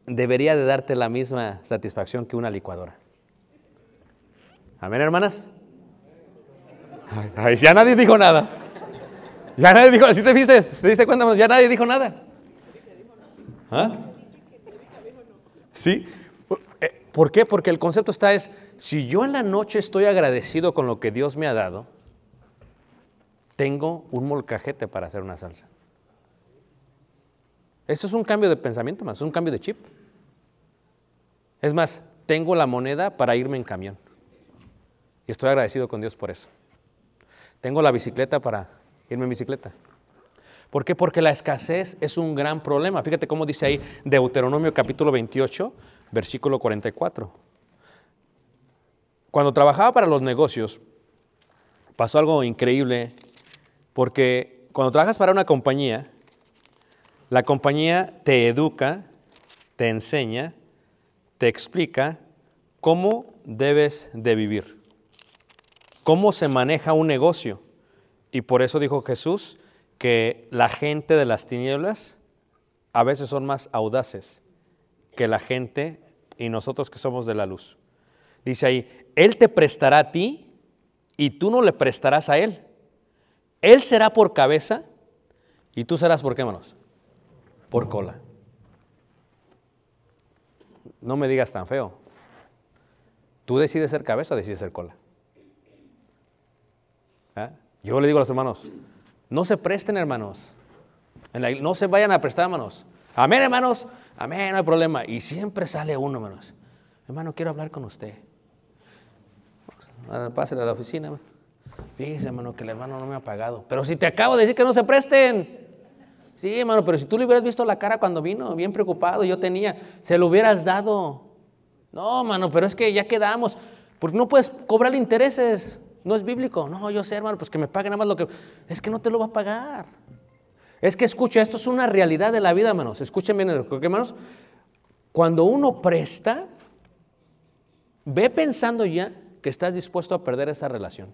debería de darte la misma satisfacción que una licuadora. Amén, hermanas. Ay, ya nadie dijo nada. Ya nadie dijo, si te viste, te diste cuenta, ya nadie dijo nada. ¿Ah? ¿Sí? Eh, ¿Por qué? Porque el concepto está es, si yo en la noche estoy agradecido con lo que Dios me ha dado, tengo un molcajete para hacer una salsa. Esto es un cambio de pensamiento más, es un cambio de chip. Es más, tengo la moneda para irme en camión. Y estoy agradecido con Dios por eso. Tengo la bicicleta para irme en bicicleta. ¿Por qué? Porque la escasez es un gran problema. Fíjate cómo dice ahí Deuteronomio capítulo 28, versículo 44. Cuando trabajaba para los negocios, pasó algo increíble, porque cuando trabajas para una compañía, la compañía te educa, te enseña, te explica cómo debes de vivir, cómo se maneja un negocio. Y por eso dijo Jesús que la gente de las tinieblas a veces son más audaces que la gente y nosotros que somos de la luz. Dice ahí, Él te prestará a ti y tú no le prestarás a Él. Él será por cabeza y tú serás por qué manos? Por cola. No me digas tan feo. ¿Tú decides ser cabeza o decides ser cola? ¿Ah? Yo le digo a los hermanos, no se presten hermanos. No se vayan a prestar hermanos. Amén hermanos. Amén, no hay problema. Y siempre sale uno hermanos. Hermano, quiero hablar con usted. Pásale a la oficina. Fíjese, hermano, que el hermano no me ha pagado. Pero si te acabo de decir que no se presten. Sí, hermano, pero si tú le hubieras visto la cara cuando vino, bien preocupado, yo tenía, se lo hubieras dado. No, hermano, pero es que ya quedamos. Porque no puedes cobrar intereses. No es bíblico. No, yo sé, hermano, pues que me pague nada más lo que. Es que no te lo va a pagar. Es que escucha, esto es una realidad de la vida, hermanos. Escuchen bien, hermanos. Cuando uno presta, ve pensando ya que estás dispuesto a perder esa relación.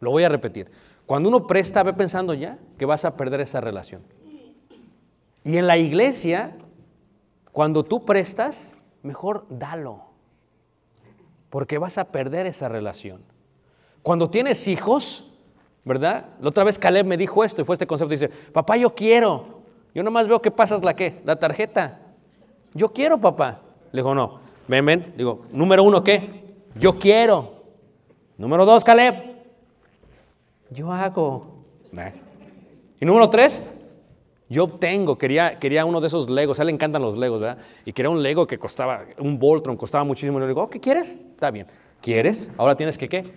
Lo voy a repetir. Cuando uno presta, ve pensando ya que vas a perder esa relación. Y en la iglesia, cuando tú prestas, mejor dalo. Porque vas a perder esa relación. Cuando tienes hijos, ¿verdad? La otra vez Caleb me dijo esto y fue este concepto. Dice, papá, yo quiero. Yo nomás veo que pasas la qué, la tarjeta. Yo quiero, papá. Le digo, no. Ven, ven. Digo, número uno, ¿qué? Yo quiero. Número dos, Caleb. Yo hago. Y número tres, yo obtengo. Quería, quería uno de esos Legos. A él le encantan los Legos, ¿verdad? Y quería un Lego que costaba, un Voltron, costaba muchísimo. Y le digo, oh, ¿qué quieres? Está bien. ¿Quieres? Ahora tienes que qué.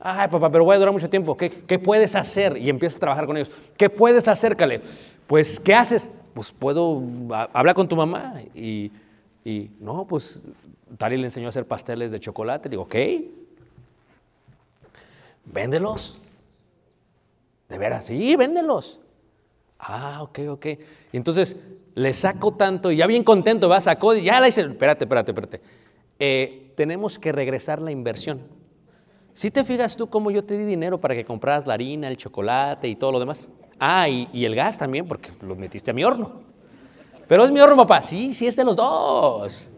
Ay, papá, pero voy a durar mucho tiempo. ¿Qué, qué puedes hacer? Y empiezas a trabajar con ellos. ¿Qué puedes hacer, Caleb? Pues, ¿qué haces? Pues puedo hablar con tu mamá. Y, y no, pues, Tali le enseñó a hacer pasteles de chocolate. Digo, ok. Véndelos. De veras, sí, véndelos. Ah, ok, ok. Y entonces le saco tanto, y ya bien contento, va, sacó, y ya le dice, espérate, espérate, espérate. Eh, tenemos que regresar la inversión. Si te fijas tú cómo yo te di dinero para que compraras la harina, el chocolate y todo lo demás. Ah, y, y el gas también, porque lo metiste a mi horno. Pero es mi horno, papá. Sí, sí, es de los dos.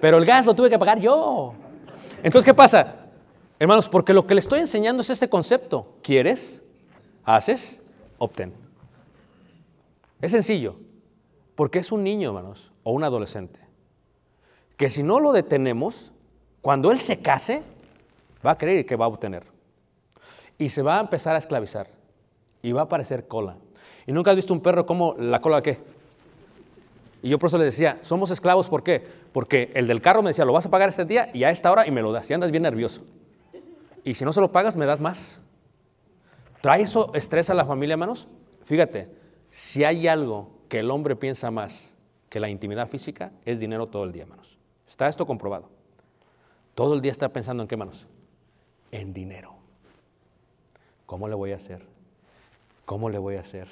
Pero el gas lo tuve que pagar yo. Entonces, ¿qué pasa? Hermanos, porque lo que le estoy enseñando es este concepto. ¿Quieres? ¿Haces? Obtén. Es sencillo. Porque es un niño, hermanos, o un adolescente. Que si no lo detenemos, cuando él se case, va a creer que va a obtener. Y se va a empezar a esclavizar. Y va a aparecer cola. ¿Y nunca has visto un perro como la cola qué? Y yo por eso le decía, somos esclavos, ¿por qué? Porque el del carro me decía, lo vas a pagar este día y a esta hora y me lo das. Y andas bien nervioso. Y si no se lo pagas, me das más. ¿Trae eso estrés a la familia, hermanos? Fíjate, Si hay algo que el hombre piensa más que la intimidad física, es dinero todo el día, hermanos. Está esto comprobado. Todo el día está pensando en qué, manos? En dinero. ¿Cómo le voy a hacer? ¿Cómo le voy a hacer?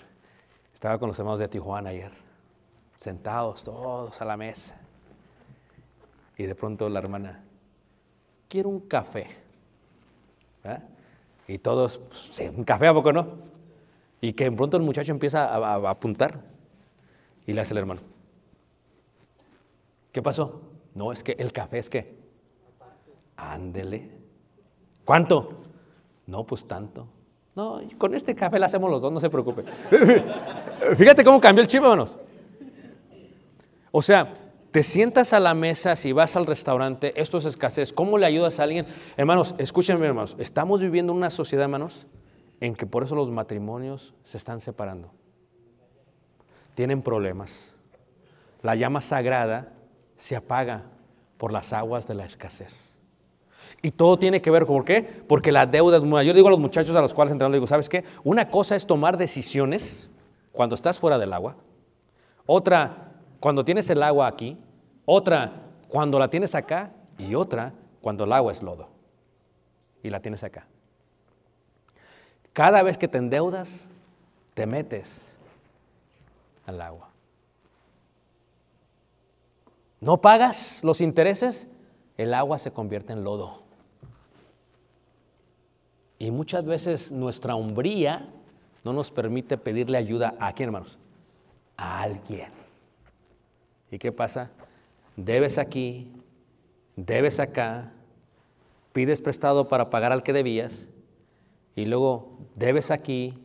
Estaba con los hermanos de Tijuana ayer, sentados todos a la mesa. Y de pronto la hermana, quiero un café. Y todos, pues, sí, un café a poco no. Y que de pronto el muchacho empieza a, a- a apuntar y le hace el hermano. ¿Qué pasó? No, es que el café es que. Ándele. ¿Cuánto? No, pues tanto. No, con este café lo hacemos los dos, no se preocupe. Fíjate cómo cambió el chip, hermanos. O sea, te sientas a la mesa si vas al restaurante, esto es escasez. ¿Cómo le ayudas a alguien? Hermanos, escúchenme, hermanos. Estamos viviendo una sociedad, hermanos, en que por eso los matrimonios se están separando. Tienen problemas. La llama sagrada se apaga por las aguas de la escasez. Y todo tiene que ver, ¿por qué? Porque la deuda es muy... Yo digo a los muchachos a los cuales les digo, ¿sabes qué? Una cosa es tomar decisiones cuando estás fuera del agua. Otra, cuando tienes el agua aquí. Otra, cuando la tienes acá. Y otra, cuando el agua es lodo. Y la tienes acá. Cada vez que te endeudas, te metes al agua. No pagas los intereses, el agua se convierte en lodo. Y muchas veces nuestra hombría no nos permite pedirle ayuda a quién, hermanos? A alguien. ¿Y qué pasa? Debes aquí, debes acá, pides prestado para pagar al que debías, y luego debes aquí,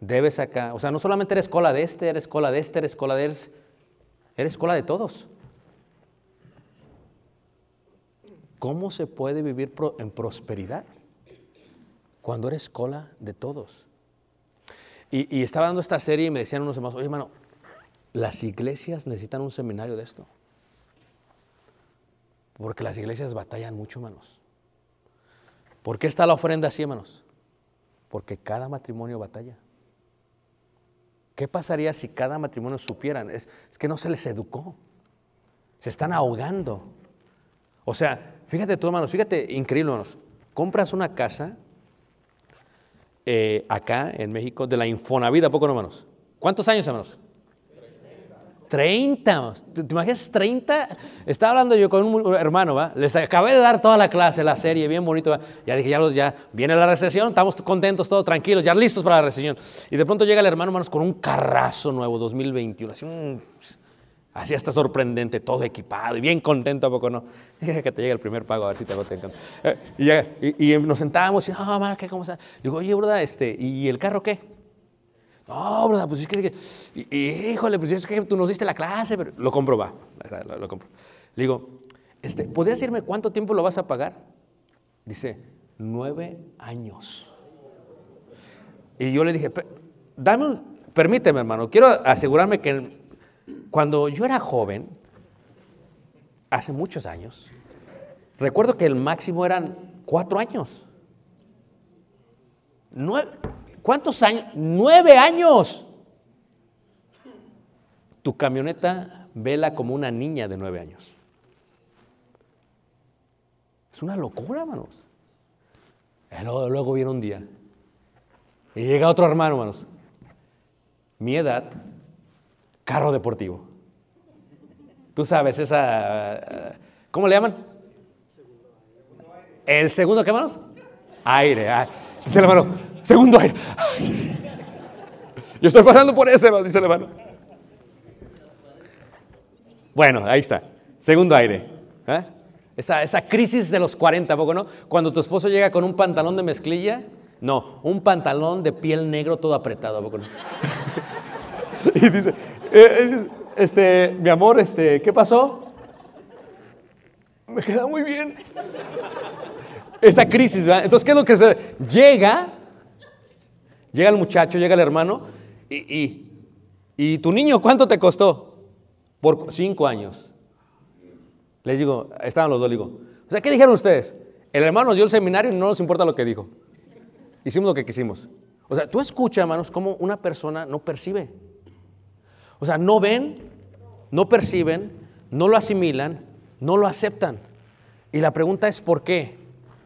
debes acá. O sea, no solamente eres cola de este, eres cola de este, eres cola de eres, eres cola de todos. ¿Cómo se puede vivir en prosperidad cuando eres cola de todos? Y, y estaba dando esta serie y me decían unos hermanos, oye hermano, las iglesias necesitan un seminario de esto. Porque las iglesias batallan mucho, hermanos. ¿Por qué está la ofrenda así, hermanos? Porque cada matrimonio batalla. ¿Qué pasaría si cada matrimonio supieran? Es, que no se les educó. Se están ahogando. O sea, fíjate tú, hermanos, fíjate, increíble, hermanos. Compras una casa eh, acá en México de la Infonavida, ¿a poco no, hermanos? ¿Cuántos años, hermanos? 30, hermanos. ¿te, imaginas 30? Estaba hablando yo con un hermano, ¿va? Les acabé de dar toda la clase, la serie, bien bonito. Ya dije, ya, los, ya viene la recesión, estamos contentos, todos tranquilos, ya listos para la recesión. Y de pronto llega el hermano, hermanos, con un carrazo nuevo, 2021, así, así hasta sorprendente, todo equipado y bien contento, ¿a poco no? Deja que te llegue el primer pago, a ver si te, te encanta. Eh, y, y, y nos sentábamos y, ah, ¿qué? ¿Cómo está? Digo, oye, verdad, este, ¿y el carro qué? No, verdad, pues es que, híjole, pues es que tú nos diste la clase, pero lo compro, va, lo, compro. Le digo, este, ¿podrías decirme cuánto tiempo lo vas a pagar? Dice, nueve años. Y yo le dije, "Pe- dame, permíteme, hermano, quiero asegurarme que cuando yo era joven, hace muchos años, recuerdo que el máximo eran cuatro años. Nueve, ¿Cuántos años? Nueve años. Tu camioneta vela como una niña de nueve años. Es una locura, hermanos. Y Luego, viene un día. Y llega otro hermano, hermanos. Mi edad, carro deportivo. Tú sabes, esa. ¿Cómo le llaman? El segundo, ¿qué, hermanos? Aire. ah. Dice hermano, segundo aire. Yo estoy pasando por ese, dice el hermano. Bueno, ahí está. Segundo aire. ¿eh? Esa, esa crisis de los 40, ¿a poco no? Cuando tu esposo llega con un pantalón de mezclilla, no, un pantalón de piel negro todo apretado, ¿a poco no? y dice, eh, este, mi amor, este, ¿qué pasó? Me queda muy bien. Esa crisis, ¿verdad? Entonces, ¿qué es lo que se llega? Llega el muchacho, llega el hermano, y, y, tu niño, ¿cuánto te costó? Por cinco años. Les digo, estaban los dos, digo, o sea, ¿qué dijeron ustedes? El hermano nos dio el seminario y no nos importa lo que dijo. Hicimos lo que quisimos. O sea, tú escucha, hermanos, cómo una persona no percibe. O sea, no ven, no perciben, no lo asimilan, no lo aceptan. Y la pregunta es ¿por qué?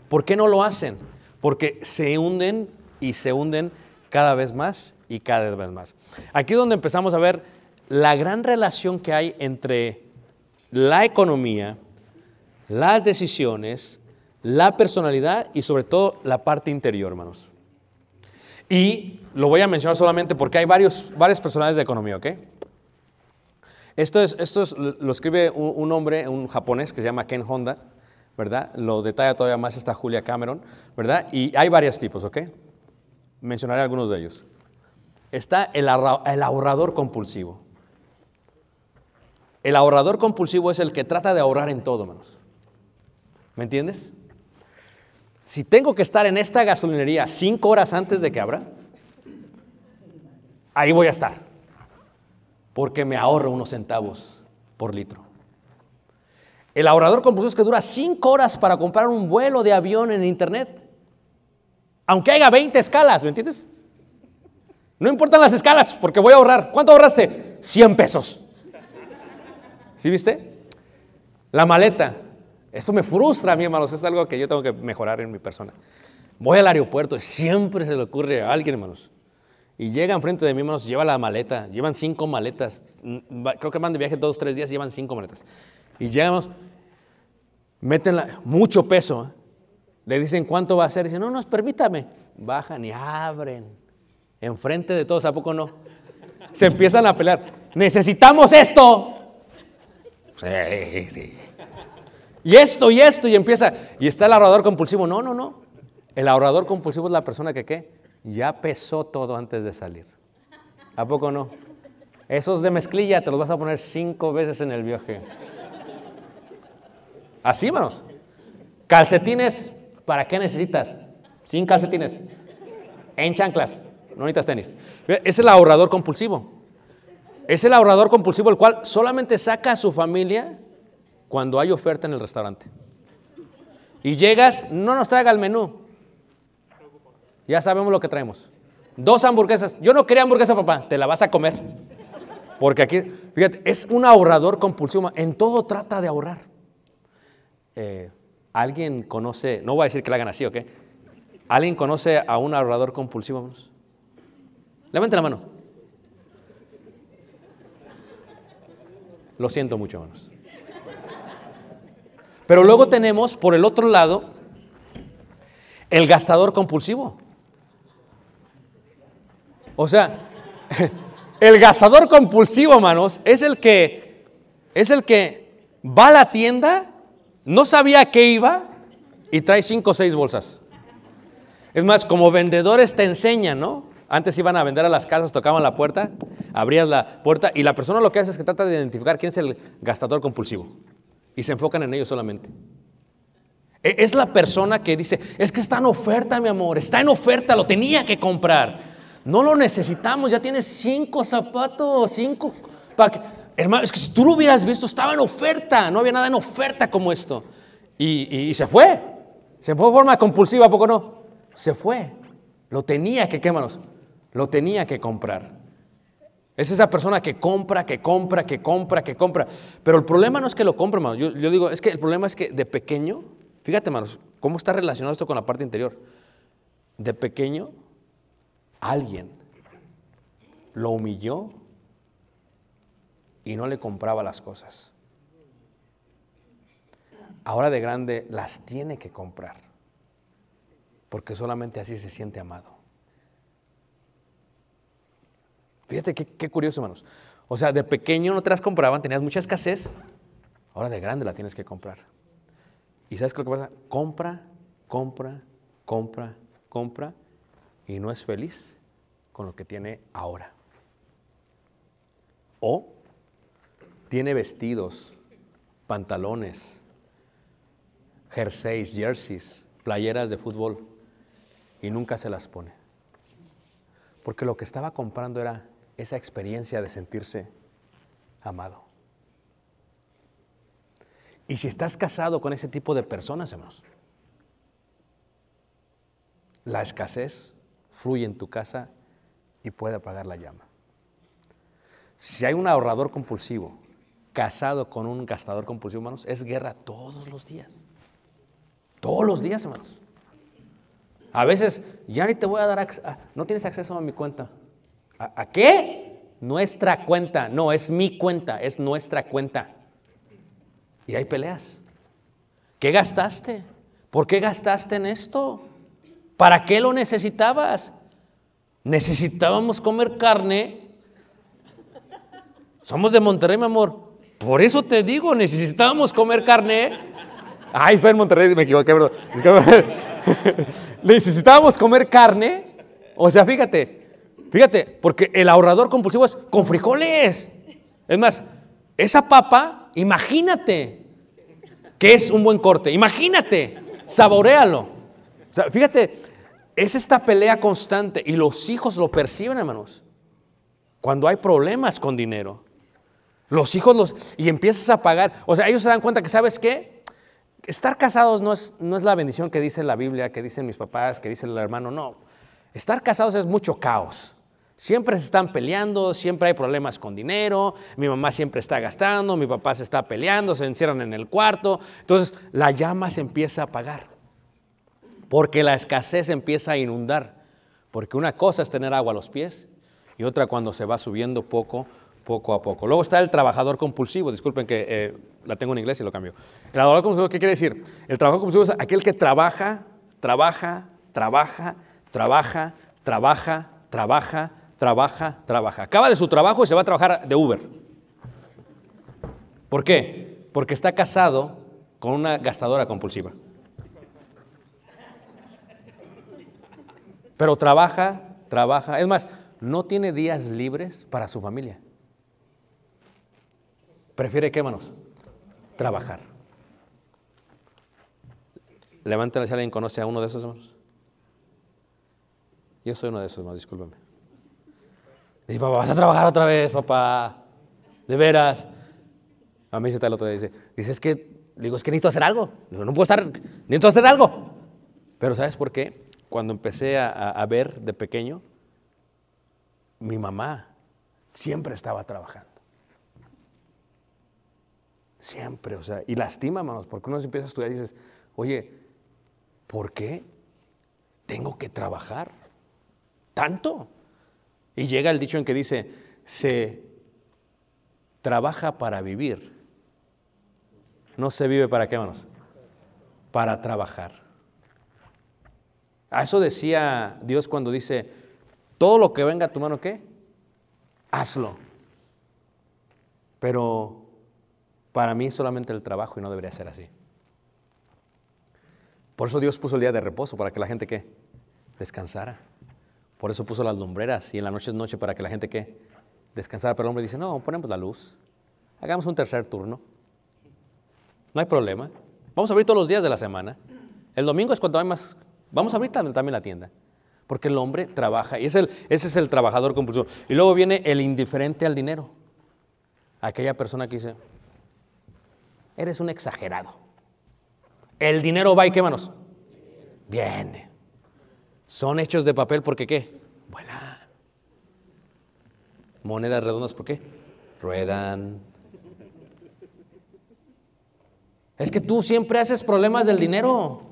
¿Por qué no lo hacen? Porque se hunden y se hunden cada vez más y cada vez más. Aquí es donde empezamos a ver la gran relación que hay entre la economía, las decisiones, la personalidad y sobre todo la parte interior, hermanos. Y lo voy a mencionar solamente porque hay varios, varios personajes de economía, ¿ok? Esto, es, esto es- lo escribe un, un hombre, un japonés que se llama Ken Honda, ¿verdad? Lo detalla todavía más esta Julia Cameron, ¿verdad? Y hay varios tipos, ¿ok? Mencionaré algunos de ellos. Está el, ahorra- el ahorrador compulsivo. El ahorrador compulsivo es el que trata de ahorrar en todo, hermanos. ¿Me entiendes? Si tengo que estar en esta gasolinería cinco horas antes de que abra, ahí voy a estar. Porque me ahorro unos centavos por litro. El ahorrador compulsivo es que dura cinco horas para comprar un vuelo de avión en internet. Aunque haya 20 escalas, ¿me entiendes? No importan las escalas porque voy a ahorrar. ¿Cuánto ahorraste? 100 pesos. ¿Sí viste? La maleta. Esto me frustra a mí, hermanos. Es algo que yo tengo que mejorar en mi persona. Voy al aeropuerto siempre se le ocurre a alguien, hermanos. Y llega enfrente de mí, hermanos, lleva la maleta. Llevan cinco maletas. Mm, Creo que van de viaje dos, tres días, llevan cinco maletas. Y llegamos, meten mucho peso. ¿eh? Le dicen cuánto va a ser. Dicen, no, no, permítame. Bajan y abren. Enfrente de todos, ¿a poco no? Se empiezan a pelear. Necesitamos esto. Sí, sí. Y esto y esto y empieza. Y está el ahorrador compulsivo. No, no, no. El ahorrador compulsivo es la persona que qué? Ya pesó todo antes de salir. ¿A poco no? Esos de mezclilla te los vas a poner cinco veces en el viaje. Así, manos. Calcetines, ¿para qué necesitas? Sin calcetines. En chanclas. No necesitas tenis. Es el ahorrador compulsivo. Es el ahorrador compulsivo el cual solamente saca a su familia cuando hay oferta en el restaurante. Y llegas, no nos traiga el menú. Ya sabemos lo que traemos. Dos hamburguesas. Yo no quería hamburguesa, papá. Te la vas a comer. Porque aquí, fíjate, es un ahorrador compulsivo. En todo trata de ahorrar. Eh, ¿Alguien conoce, no voy a decir que la hagan así, ¿ok? ¿Alguien conoce a un ahorrador compulsivo? Vamos. Levante la mano. Lo siento mucho, hermanos. Pero luego tenemos, por el otro lado, el gastador compulsivo. O sea, el gastador compulsivo, hermanos, es el que es el que va a la tienda, no sabía qué iba y trae cinco o seis bolsas. Es más, como vendedores te enseñan, ¿no? Antes iban a vender a las casas, tocaban la puerta, abrías la puerta y la persona lo que hace es que trata de identificar quién es el gastador compulsivo y se enfocan en ellos solamente. E- Es la persona que dice, es que está en oferta, mi amor, está en oferta, lo tenía que comprar. No lo necesitamos, ya tienes cinco zapatos, cinco... pa' Hermano, es que si tú lo hubieras visto, estaba en oferta, no había nada en oferta como esto. Y, se fue, se fue de forma compulsiva, ¿a poco no? Se fue, lo tenía que, ¿qué, hermanos? Lo tenía que comprar. Es esa persona que compra, que compra, que compra, que compra. Pero el problema no es que lo compre, hermanos. Yo, yo digo, es que el problema es que de pequeño, fíjate, hermanos, cómo está relacionado esto con la parte interior. De pequeño, alguien lo humilló y no le compraba las cosas. Ahora de grande las tiene que comprar, porque solamente así se siente amado. Fíjate qué, qué curioso, hermanos. O sea, de pequeño no te las compraban, tenías mucha escasez, ahora de grande la tienes que comprar. ¿Y sabes qué es lo que pasa? Compra, compra, compra, compra y no es feliz con lo que tiene ahora. O tiene vestidos, pantalones, jerseys, jerseys, playeras de fútbol y nunca se las pone. Porque lo que estaba comprando era esa experiencia de sentirse amado. Y si estás casado con ese tipo de personas, hermanos, la escasez fluye en tu casa y puede apagar la llama. Si hay un ahorrador compulsivo casado con un gastador compulsivo, hermanos, es guerra todos los días. Todos los días, hermanos. A veces, ya ni te voy a dar acceso, no tienes acceso a mi cuenta. ¿A, a qué? Nuestra cuenta. No, es mi cuenta, es nuestra cuenta. Y hay peleas. ¿Qué gastaste? ¿Por qué gastaste en esto? ¿Para qué lo necesitabas? Necesitábamos comer carne. Somos de Monterrey, mi amor. Por eso te digo, necesitábamos comer carne. Ay, estoy en Monterrey, me equivoqué, bro. necesitábamos comer carne. O sea, fíjate, fíjate, porque el ahorrador compulsivo es con frijoles. Es más, esa papa, imagínate que es un buen corte. Imagínate, saborealo. O sea, fíjate, es esta pelea constante y los hijos lo perciben, hermanos. Cuando hay problemas con dinero. Los hijos los... Y empiezas a pagar. O sea, ellos se dan cuenta que, ¿sabes qué? Estar casados no es, no es la bendición que dice la Biblia, que dicen mis papás, que dice el hermano. No. Estar casados es mucho caos. Siempre se están peleando, siempre hay problemas con dinero, mi mamá siempre está gastando, mi papá se está peleando, se encierran en el cuarto. Entonces la llama se empieza a apagar, porque la escasez empieza a inundar. Porque una cosa es tener agua a los pies y otra cuando se va subiendo poco, poco a poco. Luego está el trabajador compulsivo, disculpen que eh, la tengo en inglés y lo cambio. El trabajador compulsivo, ¿qué quiere decir? El trabajador compulsivo es aquel que trabaja, trabaja, trabaja, trabaja, trabaja, trabaja, trabaja, trabaja. Acaba de su trabajo y se va a trabajar de Uber. ¿Por qué? Porque está casado con una gastadora compulsiva. Pero trabaja, trabaja. Es más, no tiene días libres para su familia. Prefiere, ¿qué, manos? Trabajar. Levanten si alguien conoce a uno de esos hermanos. Yo soy uno de esos, no, discúlpeme. Dice, papá, vas a trabajar otra vez, papá. De veras. A mí se tal otro día dice, dice, es que, digo, es que necesito hacer algo. Digo, no puedo estar, necesito hacer algo. Pero ¿sabes por qué? Cuando empecé a ver de pequeño, mi mamá siempre estaba trabajando. Siempre, o sea, y lastima, hermanos, porque uno se empieza a estudiar y dices, oye, ¿por qué tengo que trabajar tanto? Y llega el dicho en que dice, se trabaja para vivir. No se vive para qué, hermanos? Para trabajar. A eso decía Dios cuando dice, todo lo que venga a tu mano, ¿qué? Hazlo. Pero para mí solamente el trabajo y no debería ser así. Por eso Dios puso el día de reposo, para que la gente, ¿qué? Descansara. Por eso puso las lumbreras y en la noche es noche para que la gente que descansara. Pero el hombre dice, no, ponemos la luz. Hagamos un tercer turno. No hay problema. Vamos a abrir todos los días de la semana. El domingo es cuando hay más... Vamos a abrir también la tienda. Porque el hombre trabaja y es el, ese es el trabajador compulsivo. Y luego viene el indiferente al dinero. Aquella persona que dice, eres un exagerado. El dinero va y qué manos. Viene. Son hechos de papel porque qué? Vuelan. Monedas redondas ¿por qué? Ruedan. Es que tú siempre haces problemas del dinero.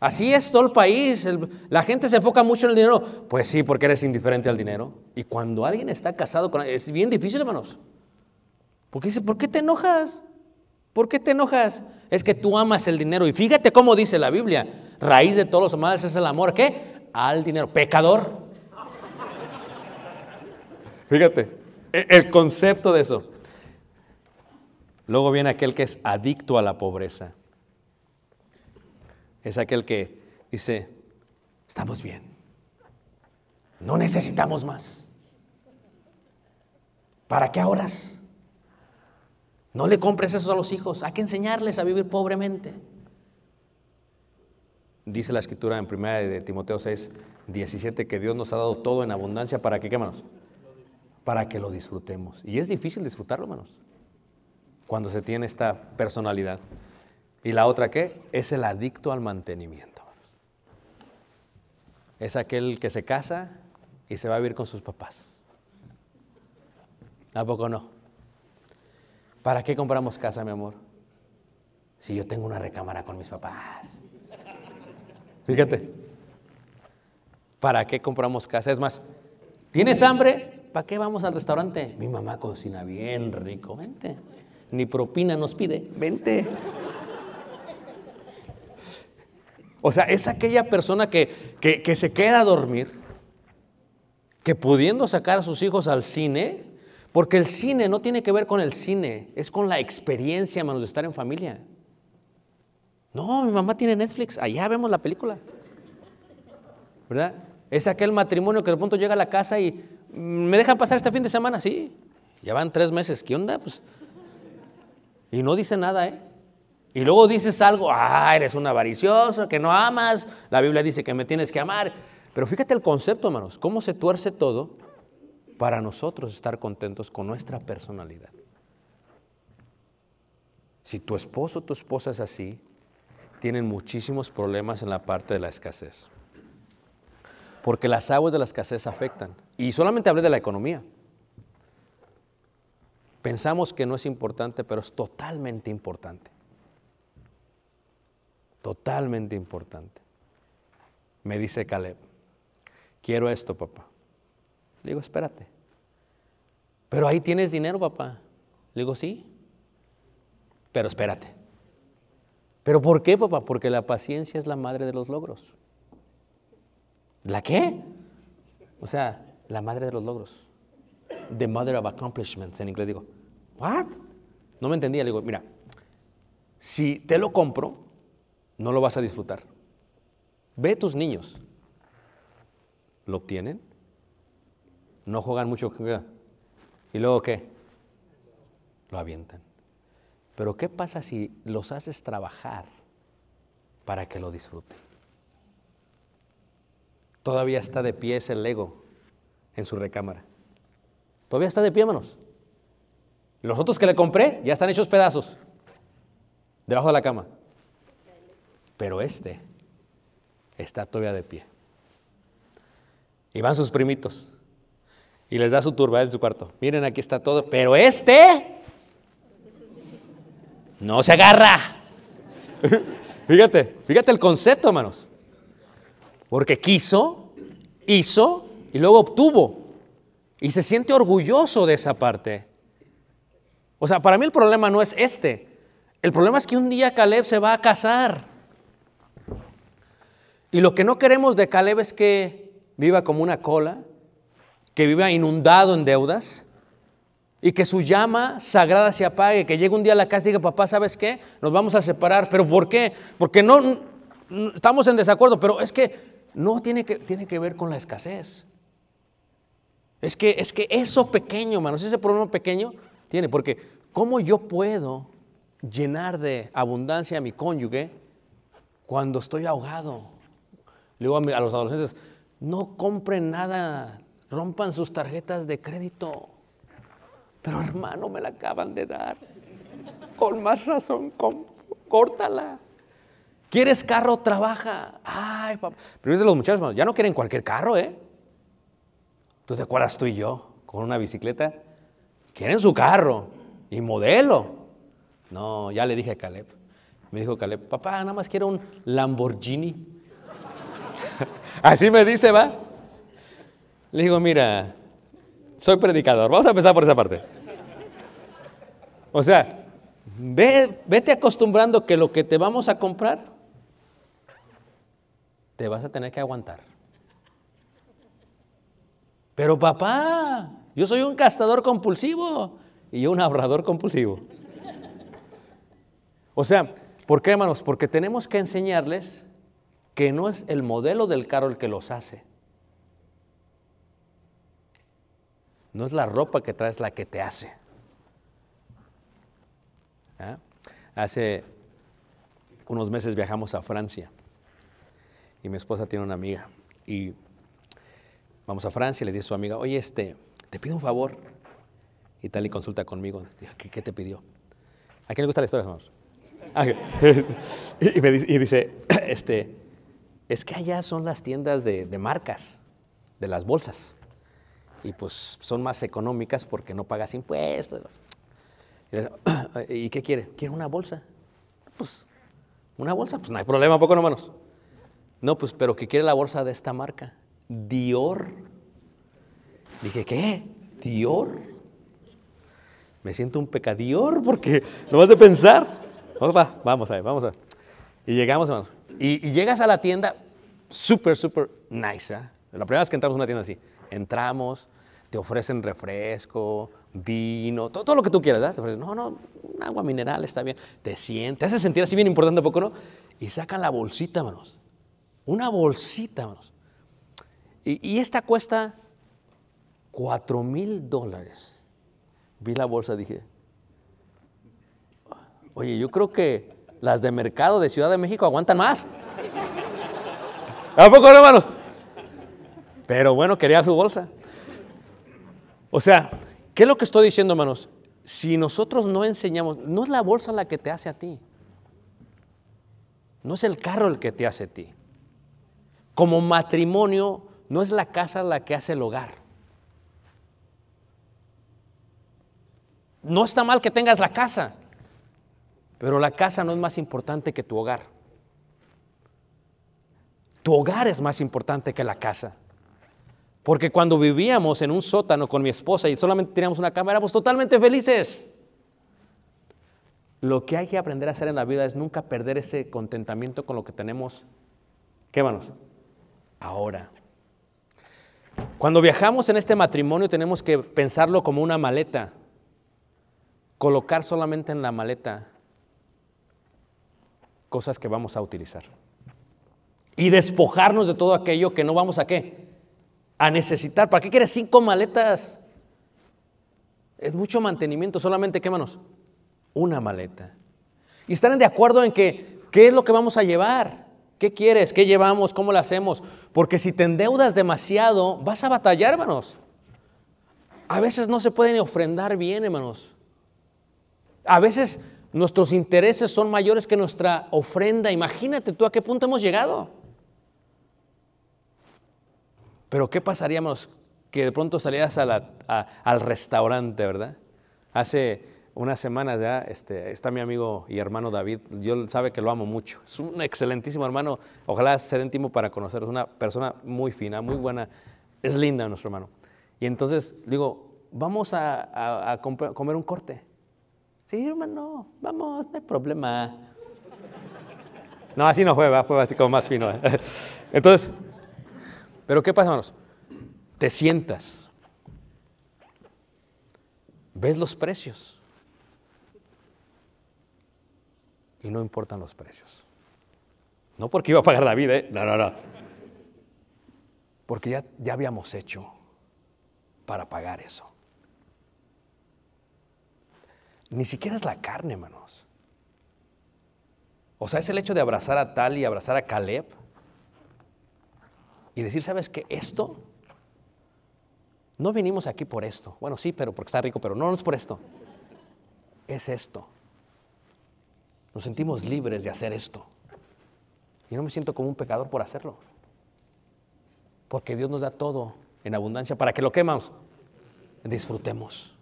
Así es todo el país. la gente se enfoca mucho en el dinero. Pues sí, porque eres indiferente al dinero. Y cuando alguien está casado con... Es bien difícil, hermanos. Porque dice, ¿por qué te enojas? ¿Por qué te enojas? Es que tú amas el dinero. Y fíjate cómo dice la Biblia. Raíz de todos los males es el amor. ¿Qué? Al dinero. Pecador. Fíjate, e, el concepto de eso. Luego viene aquel que es adicto a la pobreza. Es aquel que dice, estamos bien. No necesitamos más. ¿Para qué ahorras? No le compres eso a los hijos. Hay que enseñarles a vivir pobremente. Dice la escritura en 1 de Timoteo 6, 17 que Dios nos ha dado todo en abundancia para que, ¿qué, hermanos? Para que lo disfrutemos. Y es difícil disfrutarlo, hermanos, cuando se tiene esta personalidad. Y la otra, ¿qué? Es el adicto al mantenimiento. Es aquel que se casa y se va a vivir con sus papás. ¿A poco no? ¿Para qué compramos casa, mi amor? Si yo tengo una recámara con mis papás. Fíjate. ¿Para qué compramos casa? Es más, ¿tienes hambre? ¿Para qué vamos al restaurante? Mi mamá cocina bien rico. Vente. Ni propina nos pide. Vente. O sea, es aquella persona que, que, que se queda a dormir, que pudiendo sacar a sus hijos al cine, porque el cine no tiene que ver con el cine, es con la experiencia, hermanos, de estar en familia. No, mi mamá tiene Netflix, allá vemos la película. ¿Verdad? Es aquel matrimonio que de pronto llega a la casa y me dejan pasar este fin de semana, sí. Ya van tres meses, ¿qué onda? Pues, y no dice nada, ¿eh? Y luego dices algo, ah, eres un avaricioso, que no amas, la Biblia dice que me tienes que amar. Pero fíjate el concepto, hermanos, cómo se tuerce todo para nosotros estar contentos con nuestra personalidad. Si tu esposo o tu esposa es así, tienen muchísimos problemas en la parte de la escasez. Porque las aguas de la escasez afectan. Y solamente hablé de la economía. Pensamos que no es importante, pero es totalmente importante. Totalmente importante. Me dice Caleb, quiero esto, papá. Le digo, espérate. Pero ahí tienes dinero, papá. Le digo, sí. Pero espérate. ¿Pero por qué, papá? Porque la paciencia es la madre de los logros. ¿La qué? O sea, la madre de los logros. The mother of accomplishments en inglés. Digo, ¿what? No me entendía. Le digo, mira, si te lo compro, no lo vas a disfrutar. Ve tus niños. ¿Lo obtienen? No juegan mucho. ¿Y luego qué? Lo avientan. Pero ¿qué pasa si los haces trabajar para que lo disfruten? Todavía está de pie ese Lego en su recámara. Todavía está de pie, hermanos. Los otros que le compré ya están hechos pedazos debajo de la cama. Pero este está todavía de pie. Y van sus primitos. Y les da su turba en su cuarto. Miren, aquí está todo. Pero este no se agarra. fíjate, fíjate el concepto, hermanos. Porque quiso, hizo y luego obtuvo. Y se siente orgulloso de esa parte. O sea, para mí el problema no es este. El problema es que un día Caleb se va a casar. Y lo que no queremos de Caleb es que viva como una cola, que viva inundado en deudas y que su llama sagrada se apague, que llegue un día a la casa y diga, papá, ¿sabes qué? Nos vamos a separar. ¿Pero por qué? Porque no, no estamos en desacuerdo, pero es que no tiene que, tiene que ver con la escasez. Es que, es que eso pequeño, hermanos, ese problema pequeño tiene, porque ¿cómo yo puedo llenar de abundancia a mi cónyuge cuando estoy ahogado? Le digo a, a los adolescentes, no compren nada, rompan sus tarjetas de crédito. Pero hermano, me la acaban de dar. Con más razón, com- córtala. ¿Quieres carro? Trabaja. Ay, papá. Pero de los muchachos, hermano, ya no quieren cualquier carro, ¿eh? ¿Tú te acuerdas tú y yo con una bicicleta? Quieren su carro y modelo. No, ya le dije a Caleb. Me dijo Caleb, papá, nada más quiero un Lamborghini. Así me dice, va. Le digo, mira, soy predicador. Vamos a empezar por esa parte. O sea, ve- vete acostumbrando que lo que te vamos a comprar, te vas a tener que aguantar. Pero papá, yo soy un gastador compulsivo y un ahorrador compulsivo. O sea, ¿por qué, hermanos? Porque tenemos que enseñarles que no es el modelo del carro el que los hace. No es la ropa que traes la que te hace. ¿Ah? Hace unos meses viajamos a Francia y mi esposa tiene una amiga y vamos a Francia y le dice a su amiga, oye, este, te pido un favor. Y tal y consulta conmigo. ¿Qué, qué te pidió? ¿A quién le gusta la historia, hermanos? Ah, y, me dice, y dice, este, es que allá son las tiendas de marcas, de las bolsas. Y pues son más económicas porque no pagas impuestos. Y, dices, ¿y qué quiere? Quiere una bolsa. Pues una bolsa, pues no hay problema, ¿a poco no, manos? No, pues, pero que quiere la bolsa de esta marca, Dior. Dije, ¿qué? ¿Dior? Me siento un pecadior porque no vas a pensar. Vamos, va, vamos a ver, vamos a ver. Y llegamos, hermanos. Y, y llegas a la tienda, súper, súper nice. ¿ah? La primera vez que entramos a una tienda así, entramos, te ofrecen refresco, vino, todo, todo lo que tú quieras, ¿verdad? Te ofrecen, no, no, un agua mineral está bien. Te sientes, te hace sentir así bien importante, ¿a poco no? Y sacan la bolsita, hermanos. Una bolsita, hermanos. Y, y esta cuesta cuatro mil dólares. Vi la bolsa, dije, oye, yo creo que las de mercado de Ciudad de México aguantan más. ¿A poco no, hermanos? Pero bueno, quería su bolsa. O sea, ¿qué es lo que estoy diciendo, hermanos? Si nosotros no enseñamos, no es la bolsa la que te hace a ti. No es el carro el que te hace a ti. Como matrimonio, no es la casa la que hace el hogar. No está mal que tengas la casa, pero la casa no es más importante que tu hogar. Tu hogar es más importante que la casa. Porque cuando vivíamos en un sótano con mi esposa y solamente teníamos una cama, éramos totalmente felices. Lo que hay que aprender a hacer en la vida es nunca perder ese contentamiento con lo que tenemos. ¿Qué manos? Ahora. Cuando viajamos en este matrimonio tenemos que pensarlo como una maleta. Colocar solamente en la maleta cosas que vamos a utilizar. Y despojarnos de todo aquello que no vamos a qué? A necesitar. ¿Para qué quieres cinco maletas? Es mucho mantenimiento, solamente qué manos? Una maleta. Y están de acuerdo en que, ¿qué es lo que vamos a llevar? ¿Qué quieres? ¿Qué llevamos? ¿Cómo lo hacemos? Porque si te endeudas demasiado, vas a batallar, hermanos. A veces no se pueden ofrendar bien, hermanos. A veces nuestros intereses son mayores que nuestra ofrenda. Imagínate tú a qué punto hemos llegado. Pero ¿qué pasaría, hermanos, que de pronto salieras al restaurante, verdad? Hace unas semanas ya este, está mi amigo y hermano David. Yo sabe que lo amo mucho. Es un excelentísimo hermano. Ojalá se den tiempo para conocerlo. Es una persona muy fina, muy buena. Es linda nuestro hermano. Y entonces digo, vamos a, comer un corte. Sí, hermano, vamos, no hay problema. No, así no fue, ¿verdad? fue así como más fino. Entonces, pero ¿qué pasa, hermanos? Te sientas, ves los precios y no importan los precios. No porque iba a pagar David, ¿eh? No, no, no. Porque ya, ya habíamos hecho para pagar eso. Ni siquiera es la carne, hermanos. O sea, es el hecho de abrazar a Tal y abrazar a Caleb y decir, ¿sabes qué? Esto, no vinimos aquí por esto. Bueno, sí, pero porque está rico, pero no, no es por esto. Es esto. Nos sentimos libres de hacer esto. Y no me siento como un pecador por hacerlo. Porque Dios nos da todo en abundancia para que lo quemamos, disfrutemos.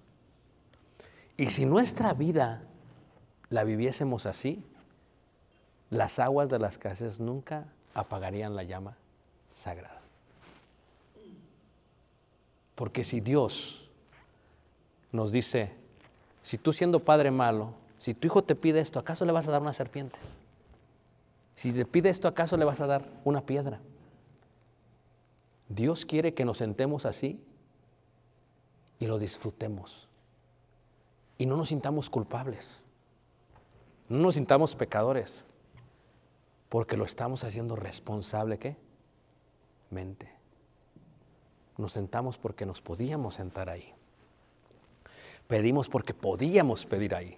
Y si nuestra vida la viviésemos así, las aguas de las casas nunca apagarían la llama sagrada. Porque si Dios nos dice, si tú siendo padre malo, si tu hijo te pide esto, ¿acaso le vas a dar una serpiente? Si te pide esto, ¿acaso le vas a dar una piedra? Dios quiere que nos sentemos así y lo disfrutemos. Y no nos sintamos culpables. No nos sintamos pecadores. Porque lo estamos haciendo responsable, ¿qué? Mente. Nos sentamos porque nos podíamos sentar ahí. Pedimos porque podíamos pedir ahí.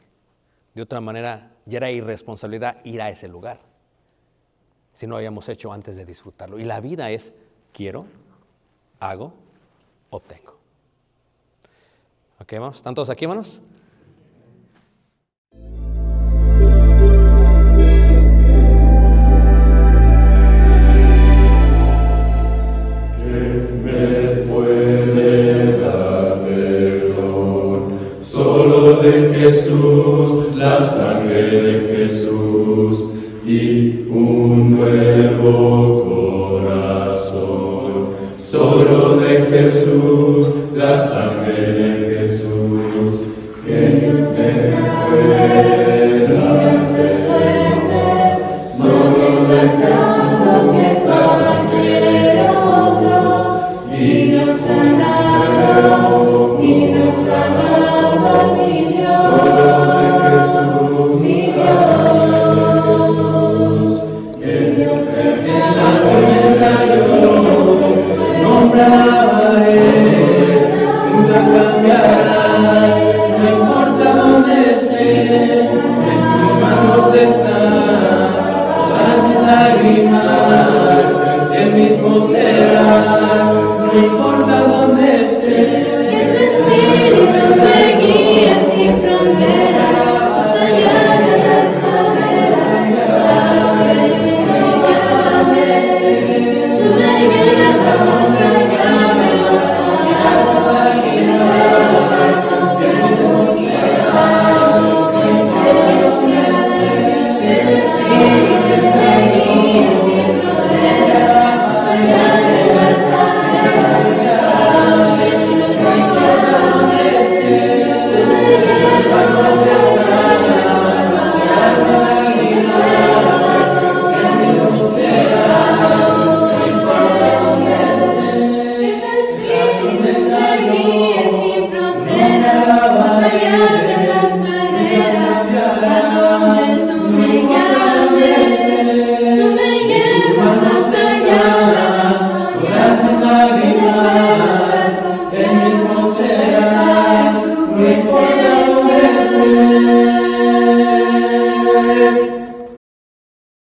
De otra manera, ya era irresponsabilidad ir a ese lugar. Si no habíamos hecho antes de disfrutarlo. Y la vida es, quiero, hago, obtengo. ¿Ok, hermanos? ¿Están todos aquí, hermanos?